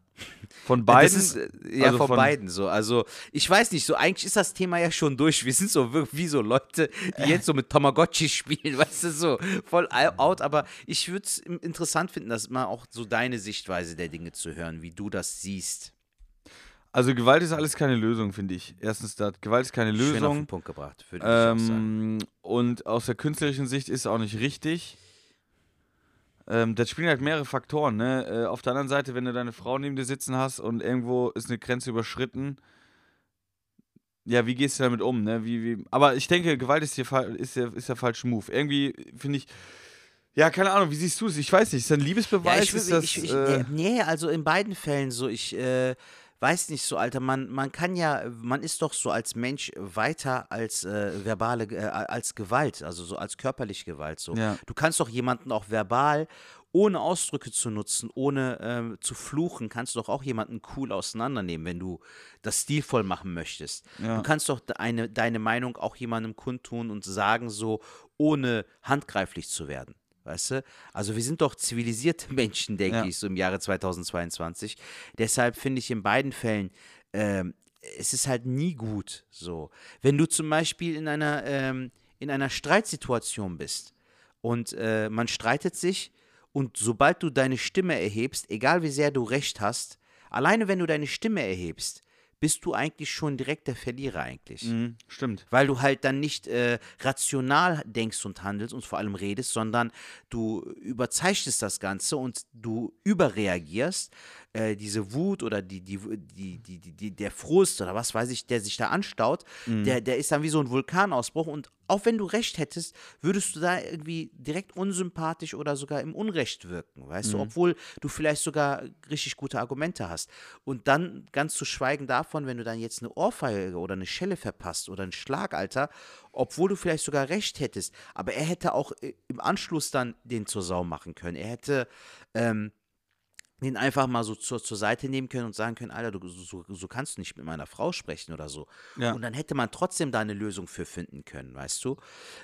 Von beiden. Das ist, äh, ja, Also von, von- beiden so. Also, ich weiß nicht, so eigentlich ist das Thema ja schon durch. Wir sind so wirklich wie so Leute, die jetzt so mit Tamagotchi spielen, weißt du, so voll out. Aber ich würde es interessant finden, dass mal auch so deine Sichtweise der Dinge zu hören, wie du das siehst. Also Gewalt ist alles keine Lösung, finde ich. Erstens das, Gewalt ist keine Schön auf den Lösung. Punkt gebracht, würde ich auch sagen. Ähm, und aus der künstlerischen Sicht ist es auch nicht richtig. Ähm, das spielen halt mehrere Faktoren. Ne? Äh, auf der anderen Seite, wenn du deine Frau neben dir sitzen hast und irgendwo ist eine Grenze überschritten, ja, wie gehst du damit um? Ne? Wie, wie, aber ich denke, Gewalt ist, hier, ist, der, ist der falsche Move. Irgendwie finde ich, ja, keine Ahnung, wie siehst du es? Ich weiß nicht, ist das ein Liebesbeweis? Ja, ich, ist das, ich, ich, äh, äh, nee, also in beiden Fällen so, ich äh, weiß nicht so, Alter, man, man kann ja, man ist doch so als Mensch weiter als äh, verbale, äh, als Gewalt, also so als körperliche Gewalt so. Ja. Du kannst doch jemanden auch verbal, ohne Ausdrücke zu nutzen, ohne ähm, zu fluchen, kannst du doch auch jemanden cool auseinandernehmen, wenn du das stilvoll machen möchtest. Ja. Du kannst doch deine, deine Meinung auch jemandem kundtun und sagen so, ohne handgreiflich zu werden. Weißt du? Also wir sind doch zivilisierte Menschen, denke Ja. ich, so im Jahre 2022. Deshalb finde ich in beiden Fällen, ähm, es ist halt nie gut so. Wenn du zum Beispiel in einer, ähm, in einer Streitsituation bist und äh, man streitet sich und sobald du deine Stimme erhebst, egal wie sehr du recht hast, alleine wenn du deine Stimme erhebst, bist du eigentlich schon direkt der Verlierer eigentlich. mhm, stimmt. Weil du halt dann nicht äh, rational denkst und handelst und vor allem redest, sondern du überzeichnest das Ganze und du überreagierst. Äh, diese Wut oder die, die, die, die, die, die, der Frust oder was weiß ich, der sich da anstaut, der, der ist dann wie so ein Vulkanausbruch und auch wenn du recht hättest, würdest du da irgendwie direkt unsympathisch oder sogar im Unrecht wirken, weißt du, obwohl du vielleicht sogar richtig gute Argumente hast. Und dann ganz zu schweigen davon, wenn du dann jetzt eine Ohrfeige oder eine Schelle verpasst oder einen Schlag, Alter, obwohl du vielleicht sogar recht hättest, aber er hätte auch äh, im Anschluss dann den zur Sau machen können. Er hätte ähm, den einfach mal so zur, zur Seite nehmen können und sagen können, Alter, du, so, so kannst du nicht mit meiner Frau sprechen oder so. Ja. Und dann hätte man trotzdem da eine Lösung für finden können, weißt du.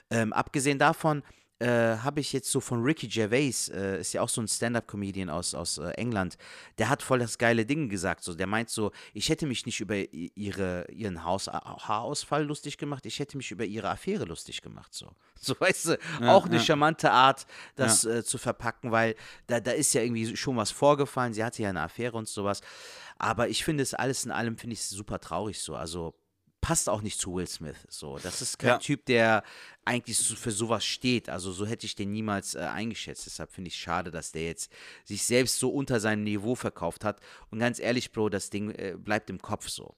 Ähm, abgesehen davon äh, habe ich jetzt so von Ricky Gervais, äh, ist ja auch so ein Stand-up-Comedian aus, aus äh, England, der hat voll das geile Ding gesagt. So, der meint so, ich hätte mich nicht über ihre, ihren Haus, Haarausfall lustig gemacht, ich hätte mich über ihre Affäre lustig gemacht. So, so weißt du, auch eine ja. charmante Art, das äh, zu verpacken, weil da, da ist ja irgendwie schon was vorgefallen. Sie hatte ja eine Affäre und sowas. Aber ich finde es alles in allem, finde ich es super traurig so. Also passt auch nicht zu Will Smith. So, das ist kein Ja. Typ, der eigentlich für sowas steht. Also so hätte ich den niemals äh, eingeschätzt. Deshalb finde ich schade, dass der jetzt sich selbst so unter seinem Niveau verkauft hat. Und ganz ehrlich, Bro, das Ding äh, bleibt im Kopf so.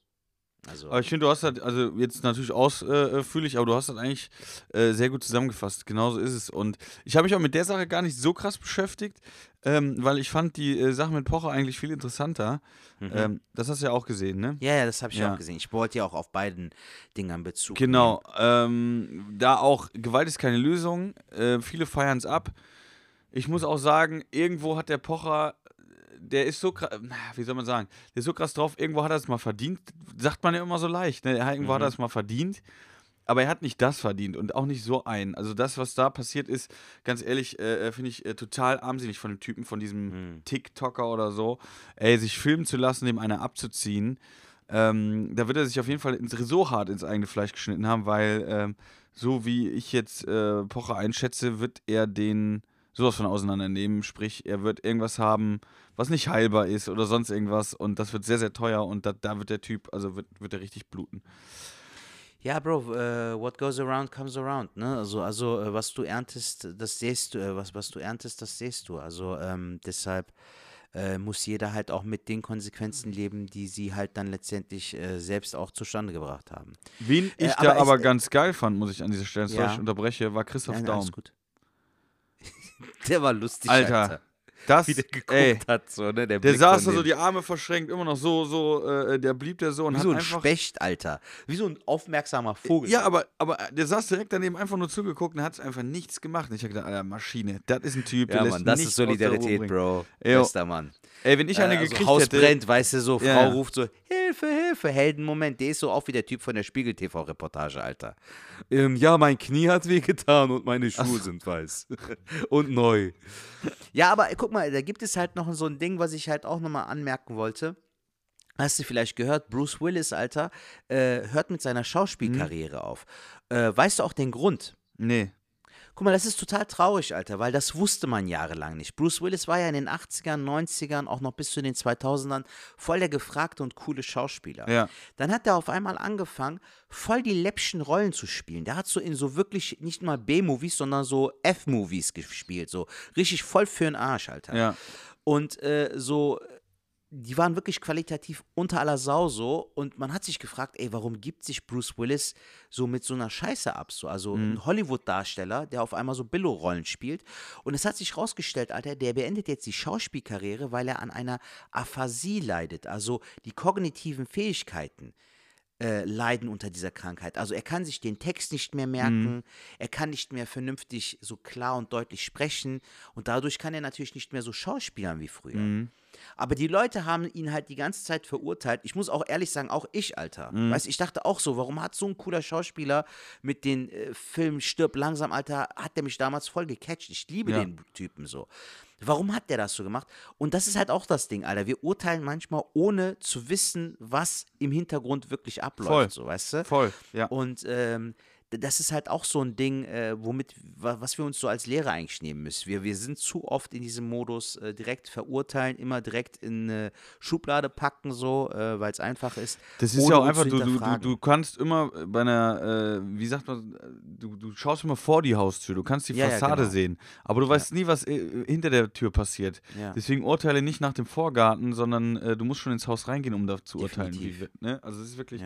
Also, Aber ich finde, du hast halt, also jetzt natürlich ausführlich, aber du hast das eigentlich äh, sehr gut zusammengefasst. Genauso ist es. Und ich habe mich auch mit der Sache gar nicht so krass beschäftigt, ähm, weil ich fand die äh, Sache mit Pocher eigentlich viel interessanter. Ähm, das hast du ja auch gesehen, ne? ja, ja, das habe ich Ja. auch gesehen. Ich wollte ja auch auf beiden Dingern Bezug Genau. Ähm, da auch, Gewalt ist keine Lösung. Äh, viele feiern es ab. Ich muss auch sagen, irgendwo hat der Pocher, der ist so krass, wie soll man sagen, der ist so krass drauf, irgendwo hat er es mal verdient. Sagt man ja immer so leicht, ne? Irgendwo hat er es mal verdient. Aber er hat nicht das verdient und auch nicht so einen. Also das, was da passiert ist, ganz ehrlich, äh, finde ich äh, total armselig von dem Typen, von diesem TikToker oder so. Ey, sich filmen zu lassen, dem einer abzuziehen. Ähm, da wird er sich auf jeden Fall ins, so hart ins eigene Fleisch geschnitten haben, weil ähm, so wie ich jetzt äh, Pocher einschätze, wird er den sowas von auseinandernehmen. Sprich, er wird irgendwas haben, was nicht heilbar ist oder sonst irgendwas und das wird sehr, sehr teuer und da, da wird der Typ, also wird, wird er richtig bluten. Ja, Bro, äh, what goes around comes around, ne? Also, also äh, was du erntest, das siehst du, äh, was, was du erntest, das siehst du. Also ähm, deshalb äh, muss jeder halt auch mit den Konsequenzen leben, die sie halt dann letztendlich äh, selbst auch zustande gebracht haben. Wen Äh, ich aber da aber äh, ganz geil fand, muss ich an dieser Stelle, Ja. ich unterbreche, war Christoph Nein, Daum. Der war lustig, Alter, Alter. Das, Wie der geguckt ey, hat, so, ne? Der, der saß da so, die Arme verschränkt, immer noch so, so, äh, der blieb der so und Wie hat so ein einfach Specht, Alter. Wie so ein aufmerksamer Vogel. Ja, aber, aber der saß direkt daneben einfach nur zugeguckt und hat einfach nichts gemacht. Und ich habe gedacht, Alter, Maschine, das ist ein Typ, der Ja, lässt Mann, das ist aus der Ruhe Solidarität. Bro. Bester Mann. Ey, wenn ich eine Äh, also gekriegt Haus hätte, brennt, weißt du, so, Frau ja. ruft so, Hilfe, Hilfe, Heldenmoment. Der ist so auch wie der Typ von der Spiegel-TV-Reportage, Alter. Ähm, ja, mein Knie hat wehgetan und meine Schuhe sind weiß. und neu. Ja, aber guck mal, da gibt es halt noch so ein Ding, was ich halt auch nochmal anmerken wollte. Hast du vielleicht gehört, Bruce Willis, Alter, äh, hört mit seiner Schauspielkarriere auf. Äh, weißt du auch den Grund? nee, Guck mal, das ist total traurig, Alter, weil das wusste man jahrelang nicht. Bruce Willis war ja in den 80ern, 90ern, auch noch bis zu den 2000ern voll der gefragte und coole Schauspieler. Ja. Dann hat er auf einmal angefangen, voll die läppschen Rollen zu spielen. Der hat so in so wirklich nicht mal B-Movies, sondern so F-Movies gespielt. So richtig voll für den Arsch, Alter. ja. Und äh, so, die waren wirklich qualitativ unter aller Sau so. Und man hat sich gefragt, ey, warum gibt sich Bruce Willis so mit so einer Scheiße ab? So, also ein Hollywood-Darsteller, der auf einmal so Billo-Rollen spielt. Und es hat sich rausgestellt, Alter, der beendet jetzt die Schauspielkarriere, weil er an einer Aphasie leidet. Also die kognitiven Fähigkeiten äh, leiden unter dieser Krankheit. Also er kann sich den Text nicht mehr merken, er kann nicht mehr vernünftig so klar und deutlich sprechen und dadurch kann er natürlich nicht mehr so schauspielern wie früher. Aber die Leute haben ihn halt die ganze Zeit verurteilt. Ich muss auch ehrlich sagen, auch ich, Alter. Weißt, ich dachte auch so, warum hat so ein cooler Schauspieler mit den äh, Film Stirb langsam, Alter, hat der mich damals voll gecatcht. Ich liebe Ja. den Typen so. Warum hat der das so gemacht? Und das ist halt auch das Ding, Alter. Wir urteilen manchmal, ohne zu wissen, was im Hintergrund wirklich abläuft, Voll. so, weißt du? Voll, ja. Und ähm, das ist halt auch so ein Ding, äh, womit, wa- was wir uns so als Lehrer eigentlich nehmen müssen. Wir, wir sind zu oft in diesem Modus äh, direkt verurteilen, immer direkt in eine Schublade packen, so, äh, weil es einfach ist. Das ist ja auch einfach, du, du, du, kannst immer bei einer, äh, wie sagt man, äh, du, du schaust immer vor die Haustür, du kannst die Ja, ja, Fassade genau. sehen, aber du weißt nie, was äh, hinter der Tür passiert. Ja. Deswegen urteile nicht nach dem Vorgarten, sondern äh, du musst schon ins Haus reingehen, um da zu urteilen. Wie, Definitiv. ne? Also es ist wirklich,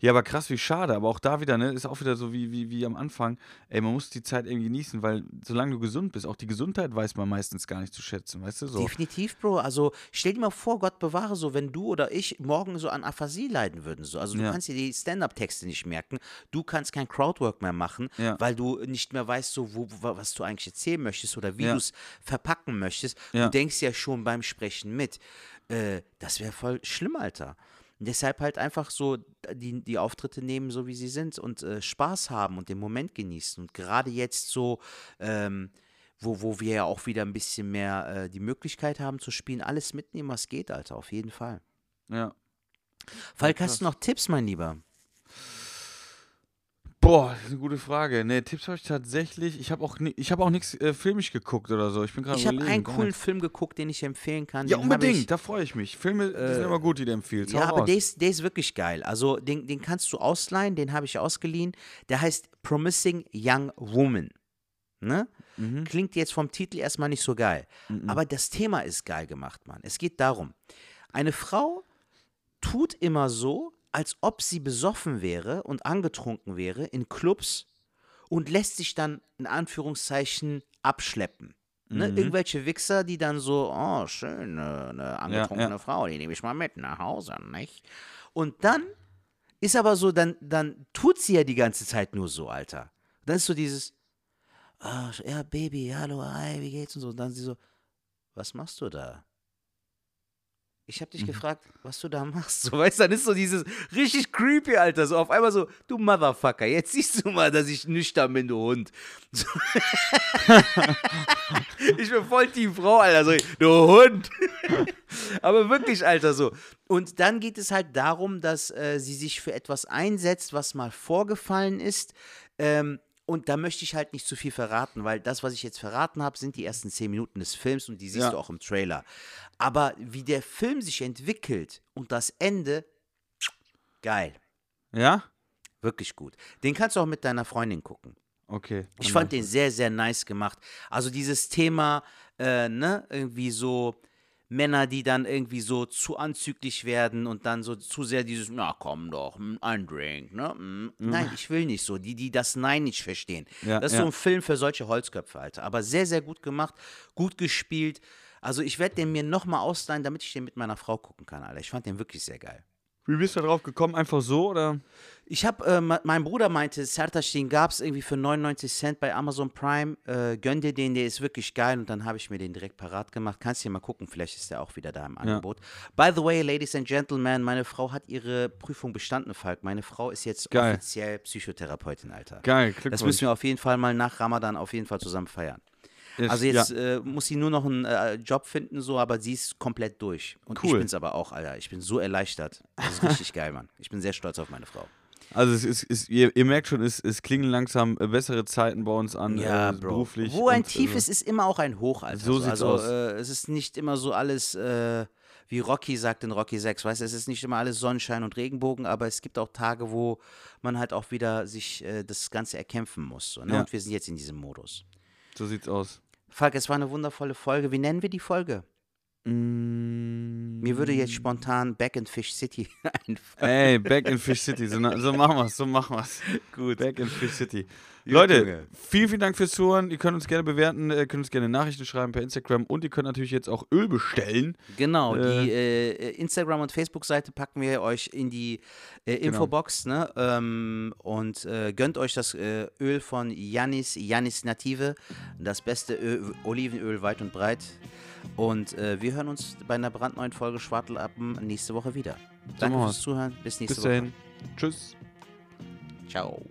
Ja. aber krass, wie schade, aber auch da wieder, ne, ist auch wieder so wie, wie, wie, am Anfang, ey, man muss die Zeit irgendwie genießen, weil solange du gesund bist, auch die Gesundheit weiß man meistens gar nicht zu schätzen, weißt du? So. Definitiv, Bro. Also stell dir mal vor, Gott bewahre so, wenn du oder ich morgen so an Aphasie leiden würden. So. Also du Ja. kannst dir die Stand-up-Texte nicht merken, du kannst kein Crowdwork mehr machen, Ja. weil du nicht mehr weißt, so, wo, was du eigentlich erzählen möchtest oder wie Ja. du es verpacken möchtest. Du denkst ja schon beim Sprechen mit. Äh, das wäre voll schlimm, Alter. Und deshalb halt einfach so die, die Auftritte nehmen, so wie sie sind und äh, Spaß haben und den Moment genießen. Und gerade jetzt so, ähm, wo, wo wir ja auch wieder ein bisschen mehr äh, die Möglichkeit haben zu spielen, alles mitnehmen, was geht, Alter, auf jeden Fall. Ja. Falk, krass. hast du noch Tipps, mein Lieber? Boah, das ist eine gute Frage. Ne, Tipps habe ich tatsächlich. Ich habe auch, ni- ich hab auch nichts äh, filmisch geguckt oder so. Ich bin gerade Ich habe einen coolen. Film geguckt, den ich empfehlen kann. Ja, den unbedingt. Ich, da freue ich mich. Filme die sind immer gut, die du empfiehlst. Hau ja, aber der ist, der ist wirklich geil. Also den, den kannst du ausleihen, den habe ich ausgeliehen. Der heißt Promising Young Woman. Ne? Mhm. Klingt jetzt vom Titel erstmal nicht so geil. Aber das Thema ist geil gemacht, Mann. Es geht darum, eine Frau tut immer so, als ob sie besoffen wäre und angetrunken wäre in Clubs und lässt sich dann in Anführungszeichen abschleppen. Ne? Mhm. Irgendwelche Wichser, die dann so, oh, schön, eine angetrunkene ja. Frau, die nehme ich mal mit nach Hause, nicht? Und dann ist aber so, dann, dann tut sie ja die ganze Zeit nur so, Alter. Dann ist so dieses, ah, ja, Baby, hallo, hi, wie geht's und so. Und dann sie so, was machst du da? Ich hab dich Mhm. gefragt, was du da machst. So, weißt du, dann ist so dieses richtig creepy, Alter. So auf einmal so, du Motherfucker, jetzt siehst du mal, dass ich nüchtern bin, du Hund. So. ich bin voll die Frau, Alter. So, du Hund. Aber wirklich, Alter, so. Und dann geht es halt darum, dass äh, sie sich für etwas einsetzt, was mal vorgefallen ist. Ähm, und da möchte ich halt nicht zu viel verraten, weil das, was ich jetzt verraten habe, sind die ersten zehn Minuten des Films und die siehst Ja. du auch im Trailer. Aber wie der Film sich entwickelt und das Ende, geil. Ja? Wirklich gut. Den kannst du auch mit deiner Freundin gucken. Okay. Ich fand den sehr, sehr nice gemacht. Also dieses Thema, äh, ne, irgendwie so Männer, die dann irgendwie so zu anzüglich werden und dann so zu sehr dieses, na komm doch, hm, ein Drink, ne? hm. Nein, ich will nicht so. Die, die das Nein nicht verstehen. Ja, das ist ja. so ein Film für solche Holzköpfe, Alter. Aber sehr, sehr gut gemacht, gut gespielt. Also ich werde den mir nochmal ausleihen, damit ich den mit meiner Frau gucken kann, Alter. Ich fand den wirklich sehr geil. Wie bist du darauf gekommen? Einfach so oder? Ich habe, äh, me- mein Bruder meinte, Sertac, den gab es irgendwie für 99 Cent bei Amazon Prime. Äh, gönn dir den, der ist wirklich geil. Und dann habe ich mir den direkt parat gemacht. Kannst dir mal gucken, vielleicht ist der auch wieder da im Angebot. By the way, Ladies and Gentlemen, meine Frau hat ihre Prüfung bestanden, Falk. Meine Frau ist jetzt Geil. offiziell Psychotherapeutin, Alter. Geil, Das Glückwunsch. müssen wir auf jeden Fall mal nach Ramadan auf jeden Fall zusammen feiern. Ist- Also jetzt ja. äh, muss sie nur noch einen äh, Job finden, so, aber sie ist komplett durch. Und ich Cool. bin's aber auch, Alter. Ich bin so erleichtert. Das ist richtig geil, Mann. Ich bin sehr stolz auf meine Frau. Also es ist, ist ihr, ihr merkt schon, es, es klingen langsam äh, bessere Zeiten bei uns an, Ja, äh, beruflich. Wo ein Tief also- ist, ist immer auch ein Hoch, Alter. So sieht's also, aus. Äh, es ist nicht immer so alles, äh, wie Rocky sagt in Rocky 6, weißt du, es ist nicht immer alles Sonnenschein und Regenbogen, aber es gibt auch Tage, wo man halt auch wieder sich äh, das Ganze erkämpfen muss. So, ne? Ja. Und wir sind jetzt in diesem Modus. So sieht's aus. Falk, es war eine wundervolle Folge. Wie nennen wir die Folge? Mm, Mir würde jetzt spontan Back in Fish City einfallen. Ey, Back in Fish City, so, so machen wir's, so machen wir's. Gut. Back in Fish City. Leute, vielen, vielen Dank fürs Zuhören. Ihr könnt uns gerne bewerten, äh, könnt uns gerne Nachrichten schreiben per Instagram und ihr könnt natürlich jetzt auch Öl bestellen. Genau, Äh, die äh, Instagram- und Facebook-Seite packen wir euch in die äh, Genau. Infobox ne? ähm, und äh, gönnt euch das äh, Öl von Janis, Janis Native, das beste Öl, Olivenöl weit und breit. Und äh, wir hören uns bei einer brandneuen Folge Schwartelappen nächste Woche wieder. Danke fürs Zuhören, bis nächste Bis Woche. dahin. Tschüss. Ciao.